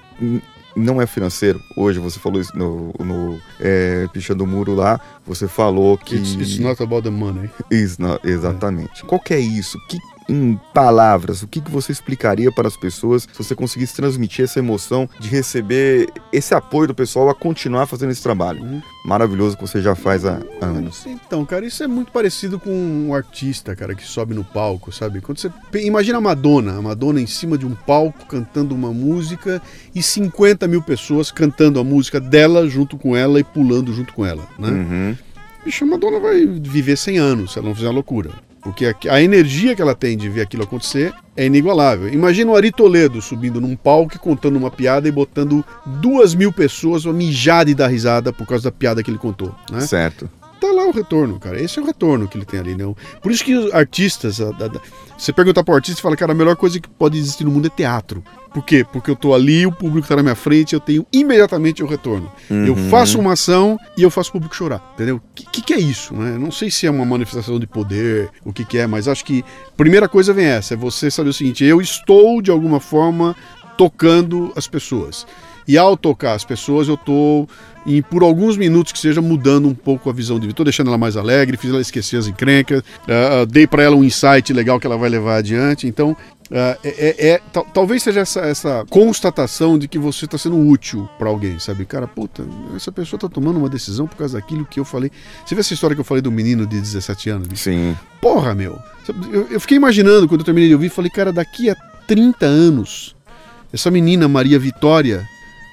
não é financeiro? Hoje você falou isso no, no é, Pichando o Muro lá, você falou que. It's, it's not about the money. Não, exatamente. Qual que é isso? Que, em palavras, o que, que você explicaria para as pessoas se você conseguisse transmitir essa emoção de receber esse apoio do pessoal a continuar fazendo esse trabalho? Uhum. Maravilhoso que você já faz há, anos. Então, cara, isso é muito parecido com um artista, cara, que sobe no palco, sabe? Quando você imagina a Madonna, a Madonna em cima de um palco cantando uma música e 50 mil pessoas cantando a música dela junto com ela e pulando junto com ela, né? Uhum. Bicho, a Madonna vai viver 100 anos se ela não fizer uma loucura. Porque a, energia que ela tem de ver aquilo acontecer é inigualável. Imagina o Ari Toledo subindo num palco contando uma piada e botando duas mil pessoas a mijar e dar risada por causa da piada que ele contou, né? Certo. Tá lá o retorno, cara. Esse é o retorno que ele tem ali, né? Por isso que os artistas, a- da- você perguntar pro artista e fala, cara, a melhor coisa que pode existir no mundo é teatro. Por quê? Porque eu tô ali, o público tá na minha frente, eu tenho imediatamente o retorno. Eu Uhum. faço uma ação e eu faço o público chorar, entendeu? O que, que, que é isso, né? Não sei se é uma manifestação de poder, o que, que é, mas acho que a primeira coisa vem essa, é você saber o seguinte, eu estou, de alguma forma, tocando as pessoas. E ao tocar as pessoas, eu tô, em, por alguns minutos que seja, mudando um pouco a visão de vida. Tô deixando ela mais alegre, fiz ela esquecer as encrencas, ah, dei para ela um insight legal que ela vai levar adiante. Então, ah, é, é- é- tal- talvez seja essa, essa constatação de que você está sendo útil para alguém, sabe? Cara, puta, essa pessoa tá tomando uma decisão por causa daquilo que eu falei. Você viu essa história que eu falei do menino de 17 anos? bicho? Sim. Porra, meu. Eu, eu fiquei imaginando quando eu terminei de ouvir, falei, cara, daqui a 30 anos, essa menina Maria Vitória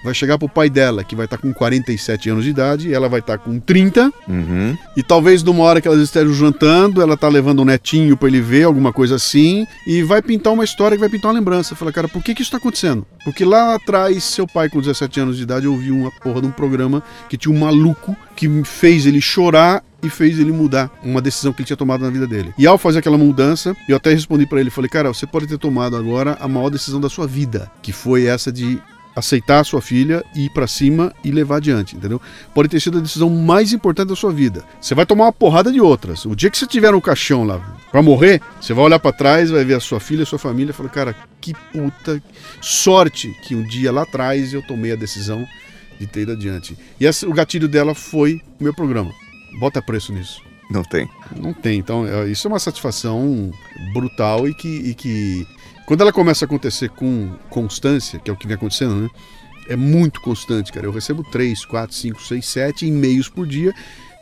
vai chegar pro pai dela, que vai estar com 47 anos de idade, e ela vai estar com 30, Uhum. e talvez numa hora que elas estejam jantando, ela tá levando um netinho pra ele ver, alguma coisa assim, e vai pintar uma história que vai pintar uma lembrança. Fala, cara, por que que isso tá acontecendo? Porque lá atrás, seu pai com 17 anos de idade ouviu uma porra de um programa que tinha um maluco que fez ele chorar e fez ele mudar uma decisão que ele tinha tomado na vida dele. E ao fazer aquela mudança, eu até respondi pra ele, falei, cara, você pode ter tomado agora a maior decisão da sua vida, que foi essa de aceitar a sua filha, ir pra cima e levar adiante, entendeu? Pode ter sido a decisão mais importante da sua vida. Você vai tomar uma porrada de outras. O dia que você tiver no caixão lá pra morrer, você vai olhar pra trás, vai ver a sua filha, a sua família e falar, cara, que puta sorte que um dia lá atrás eu tomei a decisão de ter ido adiante. E essa- o gatilho dela foi o meu programa. Bota preço nisso. Não tem. Não tem. Então, é, isso é uma satisfação brutal e que, e que quando ela começa a acontecer com constância, que é o que vem acontecendo, né? É muito constante, cara. Eu recebo 3, 4, 5, 6, 7 e-mails por dia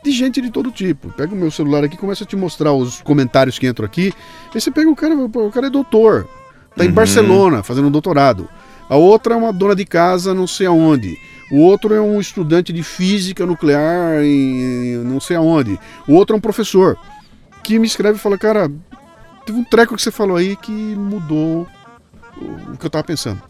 de gente de todo tipo. Pega o meu celular aqui, começa a te mostrar os comentários que entram aqui. Aí você pega o cara, o cara é doutor, tá em Uhum. Barcelona fazendo um doutorado. A outra é uma dona de casa, não sei aonde. O outro é um estudante de física nuclear em não sei aonde. O outro é um professor que me escreve e fala: Cara, teve um treco que você falou aí que mudou o que eu tava pensando.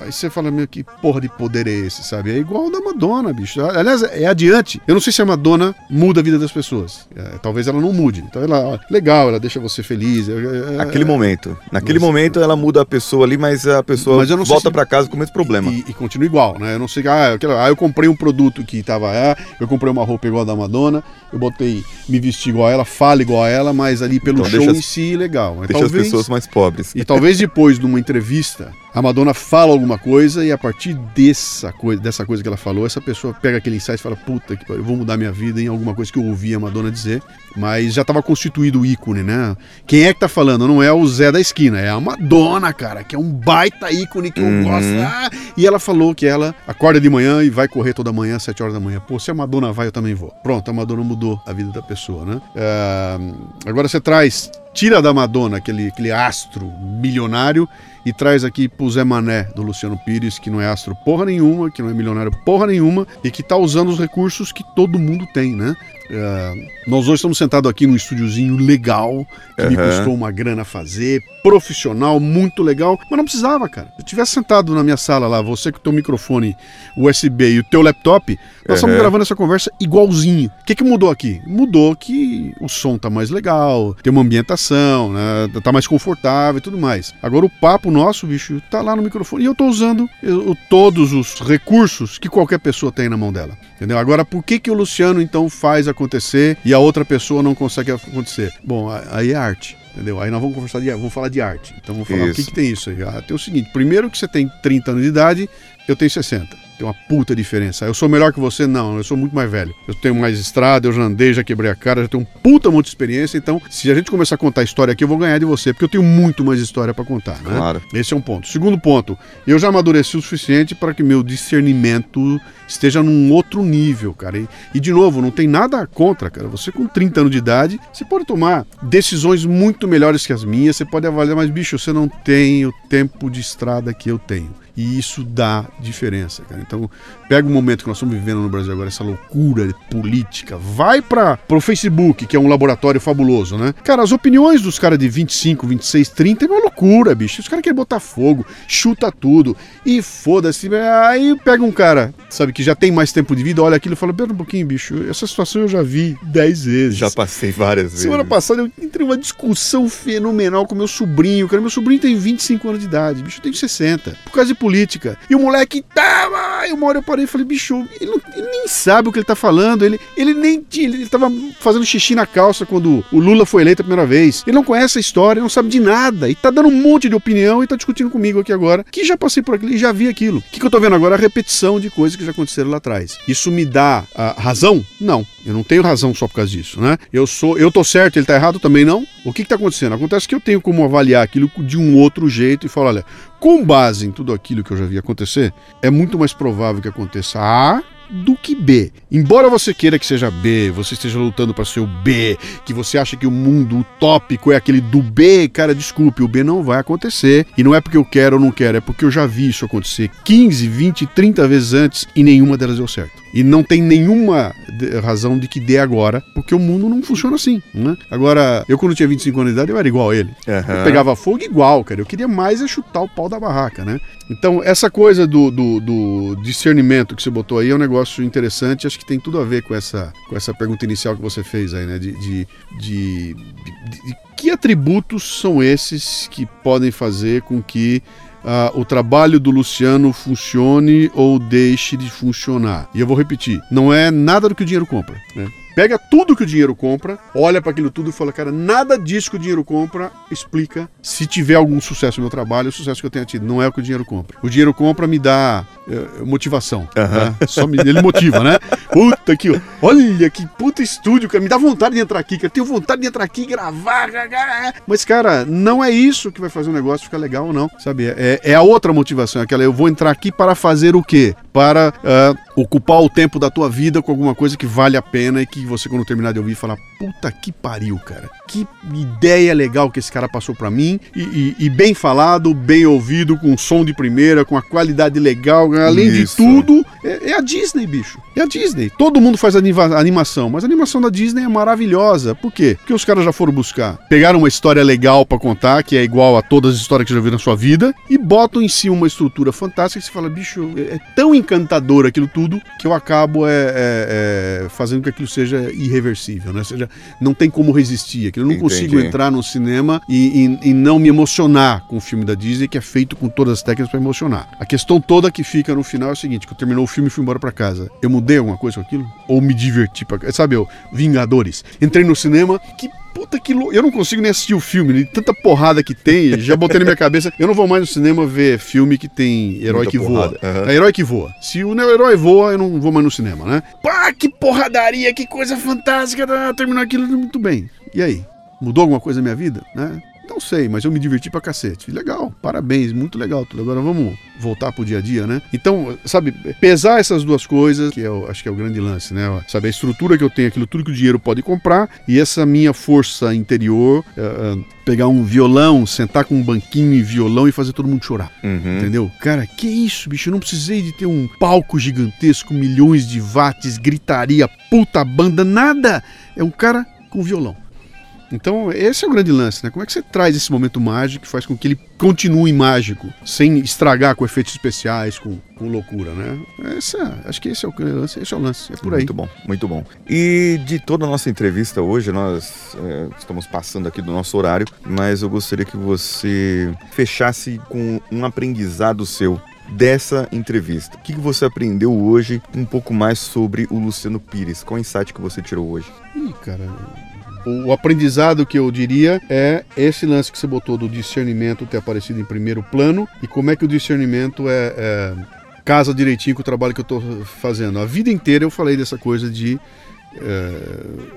Aí você fala, meu, que porra de poder é esse, sabe? É igual o da Madonna, bicho. Aliás, é adiante. Eu não sei se a Madonna muda a vida das pessoas. É, talvez ela não mude. Então ela, ó, legal, ela deixa você feliz. É, é, Naquele momento. Naquele Mas- momento ela muda a pessoa ali, mas a pessoa Mas eu volta se- pra casa com o mesmo problema. E, e continua igual, né? Eu não sei, ah, aquela- ah, eu comprei um produto que tava, ah, eu comprei uma roupa igual a da Madonna, eu botei, me vesti igual a ela, falo igual a ela, mas ali pelo Então show deixa em si, legal. Mas Deixa as pessoas mais pobres. E talvez depois de uma entrevista, a Madonna fala alguma coisa e a partir dessa coisa, dessa coisa que ela falou, essa pessoa pega aquele insight e fala: Puta que pariu, eu vou mudar minha vida em alguma coisa que eu ouvi a Madonna dizer. Mas já estava constituído o ícone, né? Quem é que tá falando? Não é o Zé da esquina, é a Madonna, cara, que é um baita ícone que eu Uhum. gosto. Ah! E ela falou que ela acorda de manhã e vai correr toda manhã às 7 horas da manhã. Pô, se a Madonna vai, eu também vou. Pronto, a Madonna mudou a vida da pessoa, né? É, Agora você traz, tira da Madonna aquele, aquele astro milionário e traz aqui pro Zé Mané do Luciano Pires, que não é astro porra nenhuma, que não é milionário porra nenhuma e que tá usando os recursos que todo mundo tem, né? É, nós hoje estamos sentados aqui num estúdiozinho legal, que me Aham. custou uma grana fazer, profissional, muito legal, mas não precisava, cara. Se eu tivesse sentado na minha sala lá, você com o teu microfone USB e o teu laptop, nós estamos Aham. gravando essa conversa igualzinho. O que, que mudou aqui? Mudou que o som tá mais legal, tem uma ambientação, né, tá mais confortável e tudo mais. Agora o papo nosso, bicho, tá lá no microfone e eu tô usando eu- todos os recursos que qualquer pessoa tem na mão dela. Entendeu? Agora, por que, que o Luciano então faz acontecer e a outra pessoa não consegue acontecer? Bom, aí é arte. Entendeu? Aí nós vamos conversar de vamos falar de arte. Então vamos falar o que, Isso. que tem isso aí. Ah, tem o seguinte: primeiro que você tem 30 anos de idade, eu tenho 60. Tem uma puta diferença. Eu sou melhor que você? Não, eu sou muito mais velho. Eu tenho mais estrada, eu já andei, já quebrei a cara, já tenho um puta monte de experiência. Então, se a gente começar a contar história aqui, eu vou ganhar de você, porque eu tenho muito mais história pra contar, né? Claro. Esse é um ponto. Segundo ponto, eu já amadureci o suficiente para que meu discernimento esteja num outro nível, cara. E, e, de novo, não tem nada contra, cara. Você com 30 anos de idade, você pode tomar decisões muito melhores que as minhas, você pode avaliar, mas bicho, você não tem o tempo de estrada que eu tenho. E isso dá diferença, cara. Então, pega o momento que nós estamos vivendo no Brasil agora, essa loucura política, vai para pro Facebook, que é um laboratório fabuloso, né? Cara, as opiniões dos caras de 25, 26, 30 é uma loucura, bicho. Os caras querem botar fogo, chuta tudo e foda-se. Aí pega um cara, sabe, que já tem mais tempo de vida, olha aquilo e fala: Pera um pouquinho, bicho, essa situação eu já vi 10 vezes. Já passei várias vezes. Semana passada eu entrei numa discussão fenomenal com meu sobrinho, cara. Meu sobrinho tem 25 anos de idade, bicho, eu tenho 60. Por causa de política. E o moleque tava. Aí uma hora eu parei e falei, bicho, ele, não- ele nem sabe o que ele tá falando. Ele, ele nem. Ele, ele tava fazendo xixi na calça quando o Lula foi eleito a primeira vez. Ele não conhece a história, não sabe de nada. E tá dando um monte de opinião e tá discutindo comigo aqui agora. Que já passei por aquilo e já vi aquilo. O que, que eu tô vendo agora? A repetição de coisas que já aconteceram lá atrás. Isso me dá ah, razão? Não. Eu não tenho razão só por causa disso, né? Eu sou, eu tô certo, ele tá errado também não. O que que tá acontecendo? Acontece que eu tenho como avaliar aquilo de um outro jeito e falar, olha, com base em tudo aquilo que eu já vi acontecer, é muito mais provável que aconteça A do que B. Embora você queira que seja B, você esteja lutando para ser o B, que você acha que o mundo utópico é aquele do B, cara, desculpe, o B não vai acontecer. E não é porque eu quero ou não quero, é porque eu já vi isso acontecer 15, 20, 30 vezes antes e nenhuma delas deu certo. E não tem nenhuma razão de que dê agora, porque o mundo não funciona assim, né? Agora, eu quando tinha 25 anos de idade, eu era igual a ele. Aham. Eu pegava fogo igual, cara. Eu queria mais é chutar o pau da barraca, né? Então, essa coisa do, do, do discernimento que você botou aí é um negócio interessante. Acho que tem tudo a ver com essa, com essa pergunta inicial que você fez aí, né? De, de, de, de- que atributos são esses que podem fazer com que ah, o trabalho do Luciano funcione ou deixe de funcionar? E eu vou repetir: não é nada do que o dinheiro compra, né? Pega tudo que o dinheiro compra, olha para aquilo tudo e fala, cara, nada disso que o dinheiro compra explica se tiver algum sucesso no meu trabalho, o sucesso que eu tenha tido. Não é o que o dinheiro compra. O dinheiro compra me dá é, motivação. Né? Só me, ele motiva, né? Puta que. Olha que puta estúdio, cara. Me dá vontade de entrar aqui, cara. Tenho vontade de entrar aqui e gravar. Mas, cara, não é isso que vai fazer o negócio ficar legal ou não. Sabe? É, é a outra motivação. Aquela, eu vou entrar aqui para fazer o quê? Para uh, ocupar o tempo da tua vida com alguma coisa que vale a pena e que você, quando terminar de ouvir, falar: puta que pariu, cara. Que ideia legal que esse cara passou para mim. E, e, e, bem falado, bem ouvido, com som de primeira, com a qualidade legal. Além Isso. de tudo, é, é, a Disney, bicho. É a Disney. Todo mundo faz animação, mas a animação da Disney é maravilhosa. Por quê? Porque os caras já foram buscar. Pegaram uma história legal para contar, que é igual a todas as histórias que já viram na sua vida, e botam em si uma estrutura fantástica que você fala, bicho, é, é tão encantador aquilo tudo que eu acabo é, é, é fazendo que aquilo seja irreversível, né? Ou seja, não tem como resistir. Eu não Entendi. consigo entrar no cinema e, e, e, não me emocionar com o filme da Disney, que é feito com todas as técnicas para emocionar. A questão toda que fica no final é o seguinte: que eu terminou o filme e fui embora para casa. Eu mudei alguma coisa com aquilo? Ou me diverti? Pra... Sabe, eu, Vingadores. Entrei no cinema, que puta que louco. Eu não consigo nem assistir o filme, tanta porrada que tem, já botei na minha cabeça. Eu não vou mais no cinema ver filme que tem herói Muita que porrada. voa. Uhum. É herói que voa. Se o herói voa, eu não vou mais no cinema, né? Pá, que porradaria, que coisa fantástica. Tá, terminou aquilo muito bem. E aí? Mudou alguma coisa na minha vida, né? Não sei, mas eu me diverti pra cacete. Legal, parabéns, muito legal tudo. Agora vamos voltar pro dia a dia, né? Então, sabe, pesar essas duas coisas, que é o, acho que é o grande lance, né? Sabe, a estrutura que eu tenho, aquilo tudo que o dinheiro pode comprar, e essa minha força interior, uh, pegar um violão, sentar com um banquinho e violão e fazer todo mundo chorar. Uhum. Entendeu? Cara, que isso, bicho? Eu não precisei de ter um palco gigantesco, milhões de watts, gritaria, puta banda, nada. É um cara com violão. Então, esse é o grande lance, né? Como é que você traz esse momento mágico que faz com que ele continue mágico, sem estragar com efeitos especiais, com, com loucura, né? Essa, acho que esse é o lance, esse é o lance, é por aí. Muito bom, muito bom. E de toda a nossa entrevista hoje, nós é, estamos passando aqui do nosso horário, mas eu gostaria que você fechasse com um aprendizado seu dessa entrevista. O que você aprendeu hoje um pouco mais sobre o Luciano Pires? Qual o insight que você tirou hoje? Ih, cara, o aprendizado que eu diria é esse lance que você botou do discernimento ter aparecido em primeiro plano e como é que o discernimento é, é casa direitinho com o trabalho que eu estou fazendo. A vida inteira eu falei dessa coisa de é,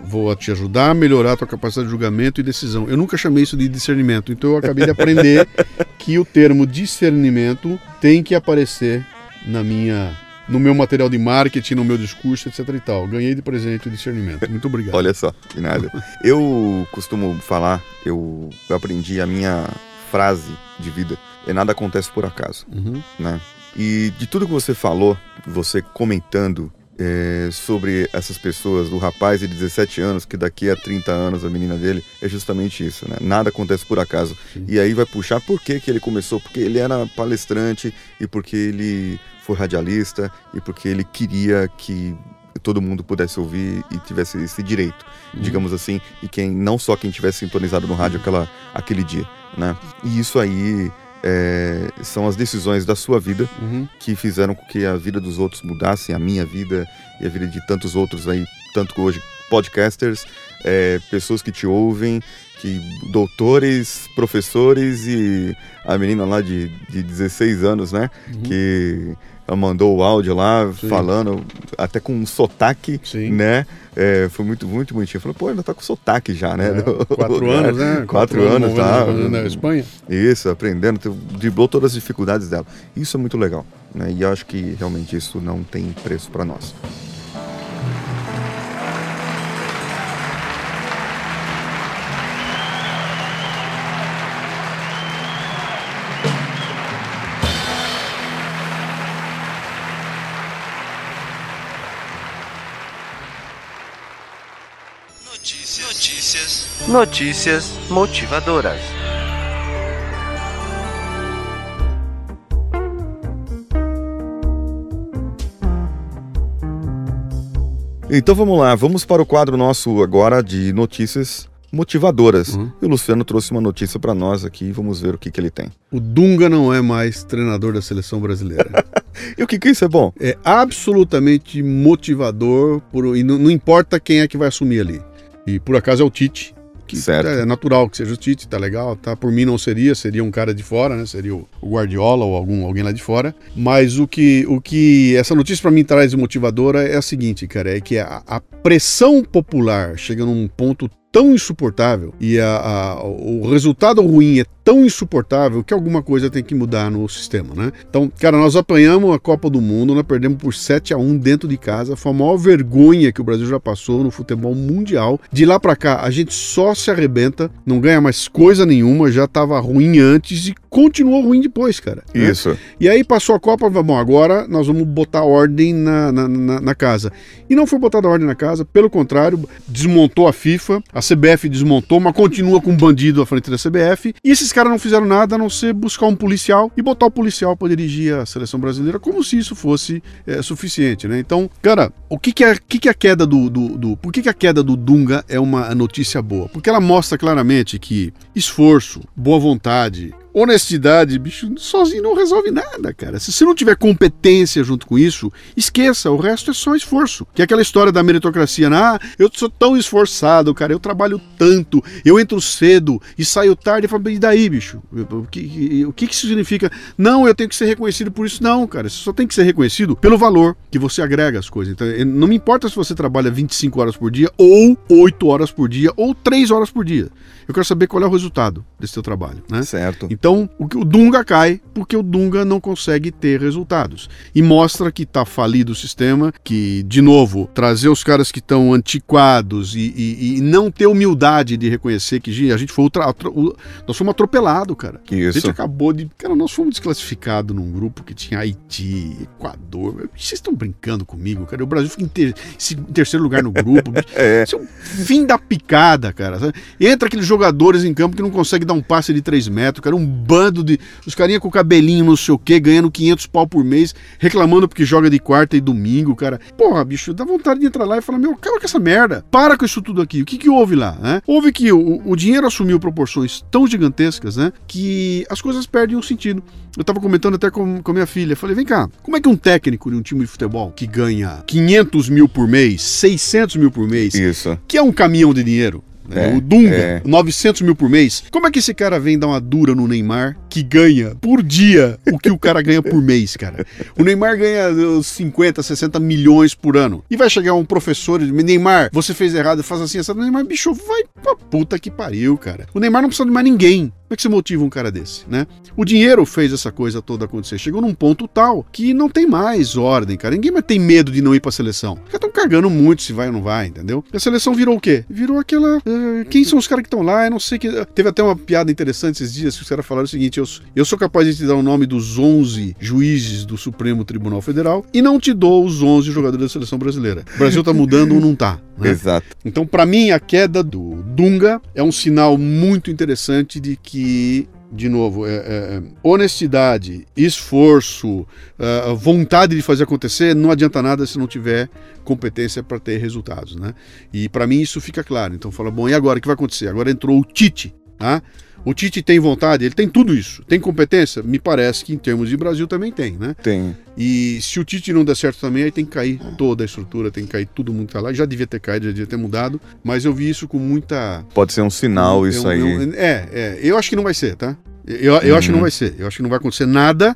vou te ajudar a melhorar a tua capacidade de julgamento e decisão. Eu nunca chamei isso de discernimento, então eu acabei de aprender que o termo discernimento tem que aparecer na minha no meu material de marketing, no meu discurso, etc e tal. Ganhei de presente o discernimento. Muito obrigado. Olha só, que nada. Eu costumo falar, eu, eu aprendi a minha frase de vida, é nada acontece por acaso, uhum. né? E de tudo que você falou, você comentando é, sobre essas pessoas, do rapaz de 17 anos, que daqui a 30 anos a menina dele, é justamente isso, né? Nada acontece por acaso. Sim. E aí vai puxar por que, que ele começou, porque ele era palestrante e porque ele foi radialista e porque ele queria que todo mundo pudesse ouvir e tivesse esse direito, uhum. digamos assim, e quem não só quem tivesse sintonizado no rádio aquela, aquele dia, né? E isso aí é, são as decisões da sua vida uhum. que fizeram com que a vida dos outros mudasse, a minha vida e a vida de tantos outros aí, tanto que hoje podcasters, é, pessoas que te ouvem, que doutores, professores e a menina lá de, de 16 anos, né? Uhum. Que ela mandou o áudio lá, Sim. falando, até com um sotaque, Sim. né? É, foi muito, muito bonitinho. Falou, pô, ainda tá com sotaque já, né? É, quatro anos, né? Quatro, quatro anos, tá. Na Espanha. Isso, aprendendo, driblou todas as dificuldades dela. Isso é muito legal, né? E eu acho que realmente isso não tem preço para nós. Notícias motivadoras. Então vamos lá, vamos para o quadro nosso agora de notícias motivadoras. Uhum. E o Luciano trouxe uma notícia para nós aqui, vamos ver o que, que ele tem. O Dunga não é mais treinador da seleção brasileira. e o que, que isso é bom? É absolutamente motivador, por, e não, não importa quem é que vai assumir ali. E por acaso é o Tite, que certo. é natural que seja o Tite, tá legal, tá? Por mim não seria, seria um cara de fora, né? Seria o Guardiola ou algum alguém lá de fora. Mas o que o que essa notícia para mim traz de motivadora é a seguinte, cara, é que a, a pressão popular chega num ponto tão insuportável e a, a, o resultado ruim é tão insuportável que alguma coisa tem que mudar no sistema, né? Então, cara, nós apanhamos a Copa do Mundo, nós perdemos por 7 a 1 dentro de casa, foi a maior vergonha que o Brasil já passou no futebol mundial. De lá para cá, a gente só se arrebenta, não ganha mais coisa nenhuma, já tava ruim antes e continuou ruim depois, cara. Né? Isso. E aí passou a Copa, bom, agora nós vamos botar ordem na, na, na, na casa. E não foi botada ordem na casa, pelo contrário, desmontou a FIFA, a CBF desmontou, mas continua com um bandido à frente da CBF, e esses caras não fizeram nada a não ser buscar um policial e botar o policial para dirigir a seleção brasileira, como se isso fosse é, suficiente, né? Então, cara, o que, que, é, que, que é a queda do, do, do. Por que, que a queda do Dunga é uma notícia boa? Porque ela mostra claramente que esforço, boa vontade, honestidade, bicho, sozinho não resolve nada, cara. Se você não tiver competência junto com isso, esqueça, o resto é só esforço. Que é aquela história da meritocracia, né? ah, eu sou tão esforçado, cara, eu trabalho tanto, eu entro cedo e saio tarde, e daí, bicho? O que, o que isso significa? Não, eu tenho que ser reconhecido por isso. Não, cara, você só tem que ser reconhecido pelo valor que você agrega às coisas. Então, não me importa se você trabalha 25 horas por dia, ou 8 horas por dia, ou 3 horas por dia. Eu quero saber qual é o resultado desse seu trabalho, né? Certo. Então, o, o Dunga cai porque o Dunga não consegue ter resultados. E mostra que está falido o sistema, que, de novo, trazer os caras que estão antiquados e, e, e, não ter humildade de reconhecer que a gente foi ultra, ultra, nós fomos atropelados, cara. Isso. A gente acabou de. Cara, nós fomos desclassificados num grupo que tinha Haiti, Equador. Vocês estão brincando comigo, cara? O Brasil fica em, ter, em terceiro lugar no grupo. é. Isso é um fim da picada, cara. Entra aquele jogo jogadores em campo que não consegue dar um passe de 3 metros, cara, um bando de. Os carinha com cabelinho, não sei o quê, ganhando 500 pau por mês, reclamando porque joga de quarta e domingo, cara. Porra, bicho, dá vontade de entrar lá e falar: Meu, acaba com essa merda, para com isso tudo aqui. O que que houve lá, né? Houve que o, o dinheiro assumiu proporções tão gigantescas, né, que as coisas perdem o sentido. Eu tava comentando até com, com minha filha, falei: Vem cá, como é que um técnico de um time de futebol que ganha 500 mil por mês, 600 mil por mês, Isso. que é um caminhão de dinheiro, é, o Dunga, é. 900 mil por mês. Como é que esse cara vem dar uma dura no Neymar que ganha por dia o que o cara ganha por mês, cara? O Neymar ganha 50, 60 milhões por ano. E vai chegar um professor e diz: Neymar, você fez errado, faz assim, essa. Neymar, bicho, vai pra puta que pariu, cara. O Neymar não precisa de mais ninguém. Como é que você motiva um cara desse, né? O dinheiro fez essa coisa toda acontecer. Chegou num ponto tal que não tem mais ordem, cara. Ninguém mais tem medo de não ir pra seleção. Os caras estão cagando muito se vai ou não vai, entendeu? E a seleção virou o quê? Virou aquela. Uh, quem são os caras que estão lá? Eu não sei que. Teve até uma piada interessante esses dias que os caras falaram o seguinte: eu, eu sou capaz de te dar o nome dos 11 juízes do Supremo Tribunal Federal e não te dou os 11 jogadores da seleção brasileira. O Brasil tá mudando ou não tá? Né? Exato. Então, para mim, a queda do Dunga é um sinal muito interessante de que que, de novo, é, é, é honestidade, esforço, uh, vontade de fazer acontecer, não adianta nada se não tiver competência para ter resultados, né? E para mim isso fica claro. Então fala, bom, e agora o que vai acontecer? Agora entrou o Tite, tá? O Tite tem vontade, ele tem tudo isso. Tem competência? Me parece que em termos de Brasil também tem, né? Tem. E se o Tite não der certo também, aí tem que cair toda a estrutura, tem que cair todo mundo que tá lá. Já devia ter caído, já devia ter mudado, mas eu vi isso com muita. Pode ser um sinal isso aí. é, é. Eu acho que não vai ser, tá? Eu, eu uhum. acho que não uhum. vai ser. Eu acho que não vai acontecer nada.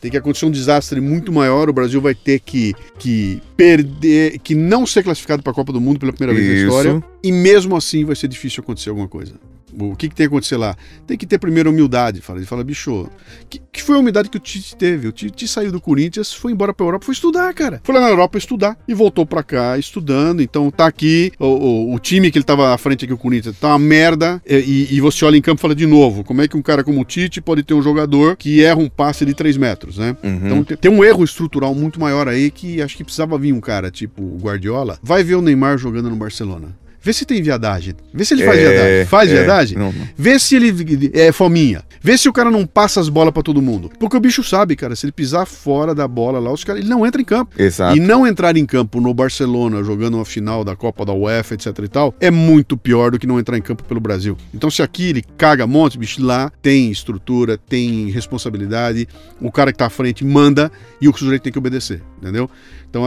Tem que acontecer um desastre muito maior. O Brasil vai ter que, que perder, que não ser classificado para a Copa do Mundo pela primeira vez Isso. na história. E mesmo assim vai ser difícil acontecer alguma coisa. O que, que tem que acontecer lá? Tem que ter primeiro humildade. Fala, ele fala, bicho, que, que foi a humildade que o Tite teve? O Tite saiu do Corinthians, foi embora pra Europa, foi estudar, cara. Foi lá na Europa estudar e voltou pra cá estudando. Então tá aqui, o, o, o time que ele tava à frente aqui, o Corinthians, tá uma merda. E, e, você olha em campo e fala de novo: como é que um cara como o Tite pode ter um jogador que erra um passe de 3 metros, né? Uhum. Então tem, tem um erro estrutural muito maior aí que acho que precisava vir um cara tipo o Guardiola. Vai ver o Neymar jogando no Barcelona. Vê se tem viadagem. Vê se ele faz É, viadagem. Faz é. viadagem? Não, não. Vê se ele é fominha. Vê se o cara não passa as bolas pra todo mundo. Porque o bicho sabe, cara, se ele pisar fora da bola lá, os caras, ele não entra em campo. Exato. E não entrar em campo no Barcelona, jogando uma final da Copa da UEFA, etc e tal, é muito pior do que não entrar em campo pelo Brasil. Então, se aqui ele caga monte, bicho, lá tem estrutura, tem responsabilidade, o cara que tá à frente manda e o sujeito tem que obedecer, entendeu? Então,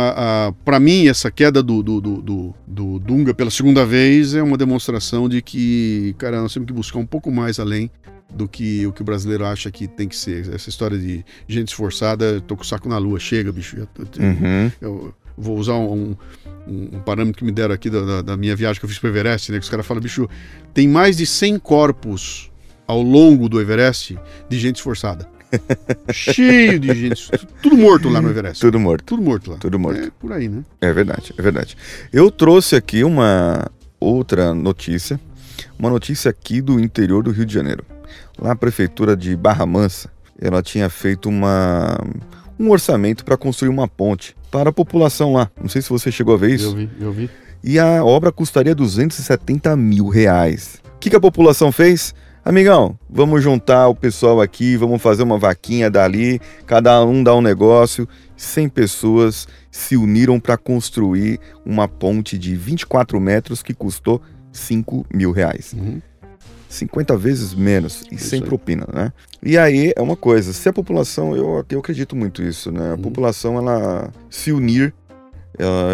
para mim, essa queda do, do, do, do, Dunga pela segunda vez é uma demonstração de que, cara, nós temos que buscar um pouco mais além do que o que o brasileiro acha que tem que ser. Essa história de gente esforçada, tô com o saco na lua, chega, bicho. tô- Uhum. eu vou usar um, um- um parâmetro que me deram aqui da, da- minha viagem que eu fiz pro Everest, né? Que os caras falam, bicho, tem mais de 100 corpos ao longo do Everest de gente esforçada. Cheio de gente. Tudo morto lá no Everest. Tudo morto. Tudo morto lá. Tudo morto. É por aí, né? É verdade, é verdade. Eu trouxe aqui uma outra notícia, uma notícia aqui do interior do Rio de Janeiro. Lá a prefeitura de Barra Mansa, ela tinha feito uma um orçamento para construir uma ponte para a população lá. Não sei se você chegou a ver isso. Eu vi, eu vi. E a obra custaria 270 mil reais. O que, que a população fez? Amigão, vamos juntar o pessoal aqui, vamos fazer uma vaquinha dali, cada um dá um negócio. 100 pessoas se uniram para construir uma ponte de 24 metros que custou 5 mil reais. Uhum. 50 vezes menos e Isso sem aí. propina, né? E aí é uma coisa, se a população, eu, eu acredito muito nisso, né? A Uhum. população, ela se unir,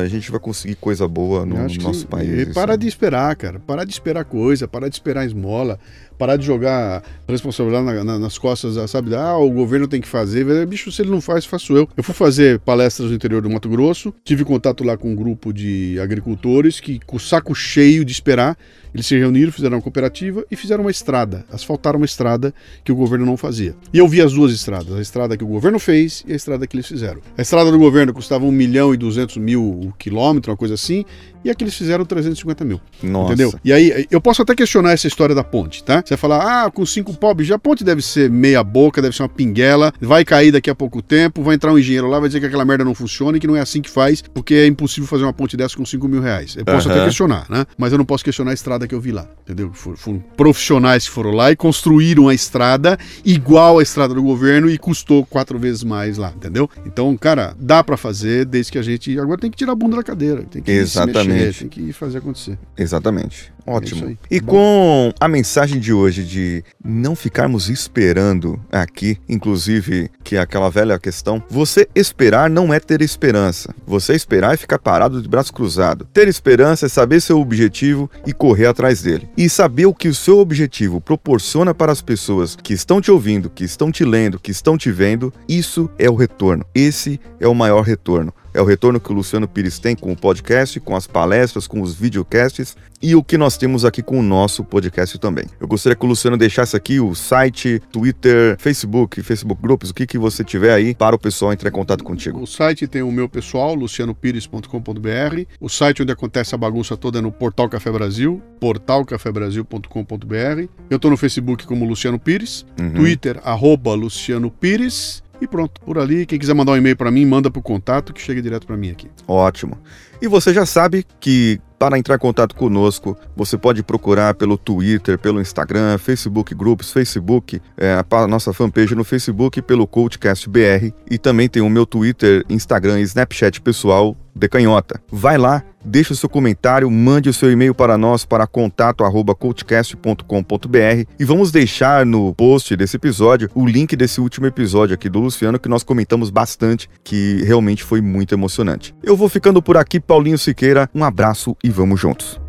a gente vai conseguir coisa boa no que nosso sim. país. E isso para de esperar, cara. Parar de esperar coisa, parar de esperar esmola, parar de jogar responsabilidade na- na- nas costas, sabe? Ah, o governo tem que fazer. Bicho, se ele não faz, faço eu. Eu fui fazer palestras no interior do Mato Grosso, tive contato lá com um grupo de agricultores que, com o saco cheio de esperar, eles se reuniram, fizeram uma cooperativa e fizeram uma estrada. Asfaltaram uma estrada que o governo não fazia. E eu vi as duas estradas, a estrada que o governo fez e a estrada que eles fizeram. A estrada do governo custava 1 milhão e 200 mil o quilômetro, uma coisa assim, e a que eles fizeram 350 mil. Nossa. Entendeu? E aí, eu posso até questionar essa história da ponte, tá? Você vai falar, ah, com cinco pobres, já a ponte deve ser meia boca, deve ser uma pinguela, vai cair daqui a pouco tempo, vai entrar um engenheiro lá, vai dizer que aquela merda não funciona e que não é assim que faz, porque é impossível fazer uma ponte dessa com 5 mil reais. Eu posso até Aham. questionar, né? Mas eu não posso questionar a estrada que eu vi lá, entendeu? For- Foram profissionais que foram lá e construíram a estrada igual a estrada do governo e custou quatro vezes mais lá, entendeu? Então, cara, dá pra fazer desde que a gente. Agora tem que tirar a bunda da cadeira, tem que se Exatamente. mexer, tem que fazer acontecer. Exatamente. É Ótimo. aí. e Bom. com a mensagem de hoje de não ficarmos esperando aqui, inclusive, que é aquela velha questão, você esperar não é ter esperança. Você esperar é ficar parado de braço cruzado. Ter esperança é saber seu objetivo e correr atrás dele. E saber o que o seu objetivo proporciona para as pessoas que estão te ouvindo, que estão te lendo, que estão te vendo, isso é o retorno. Esse é o maior retorno. É o retorno que o Luciano Pires tem com o podcast, com as palestras, com os videocasts e o que nós temos aqui com o nosso podcast também. Eu gostaria que o Luciano deixasse aqui o site, Twitter, Facebook, Facebook Groups, o que, que você tiver aí para o pessoal entrar em contato contigo. O site tem o meu pessoal, lucianopires.com.br. O site onde acontece a bagunça toda é no Portal Café Brasil, portalcafebrasil.com.br. Eu tô no Facebook como Luciano Pires, Uhum. Twitter, arroba Luciano Pires. E pronto, por ali, quem quiser mandar um e-mail para mim, manda pro contato que chega direto para mim aqui. Ótimo. E você já sabe que para entrar em contato conosco, você pode procurar pelo Twitter, pelo Instagram, Facebook Groups, Facebook, é, a nossa fanpage no Facebook, pelo CoachCast BR e também tem o meu Twitter, Instagram e Snapchat pessoal, Decanhota. Vai lá, deixa o seu comentário, mande o seu e-mail para nós para contato@coachcast.com.br e vamos deixar no post desse episódio o link desse último episódio aqui do Luciano que nós comentamos bastante, que realmente foi muito emocionante. Eu vou ficando por aqui, Paulinho Siqueira. Um abraço e vamos juntos.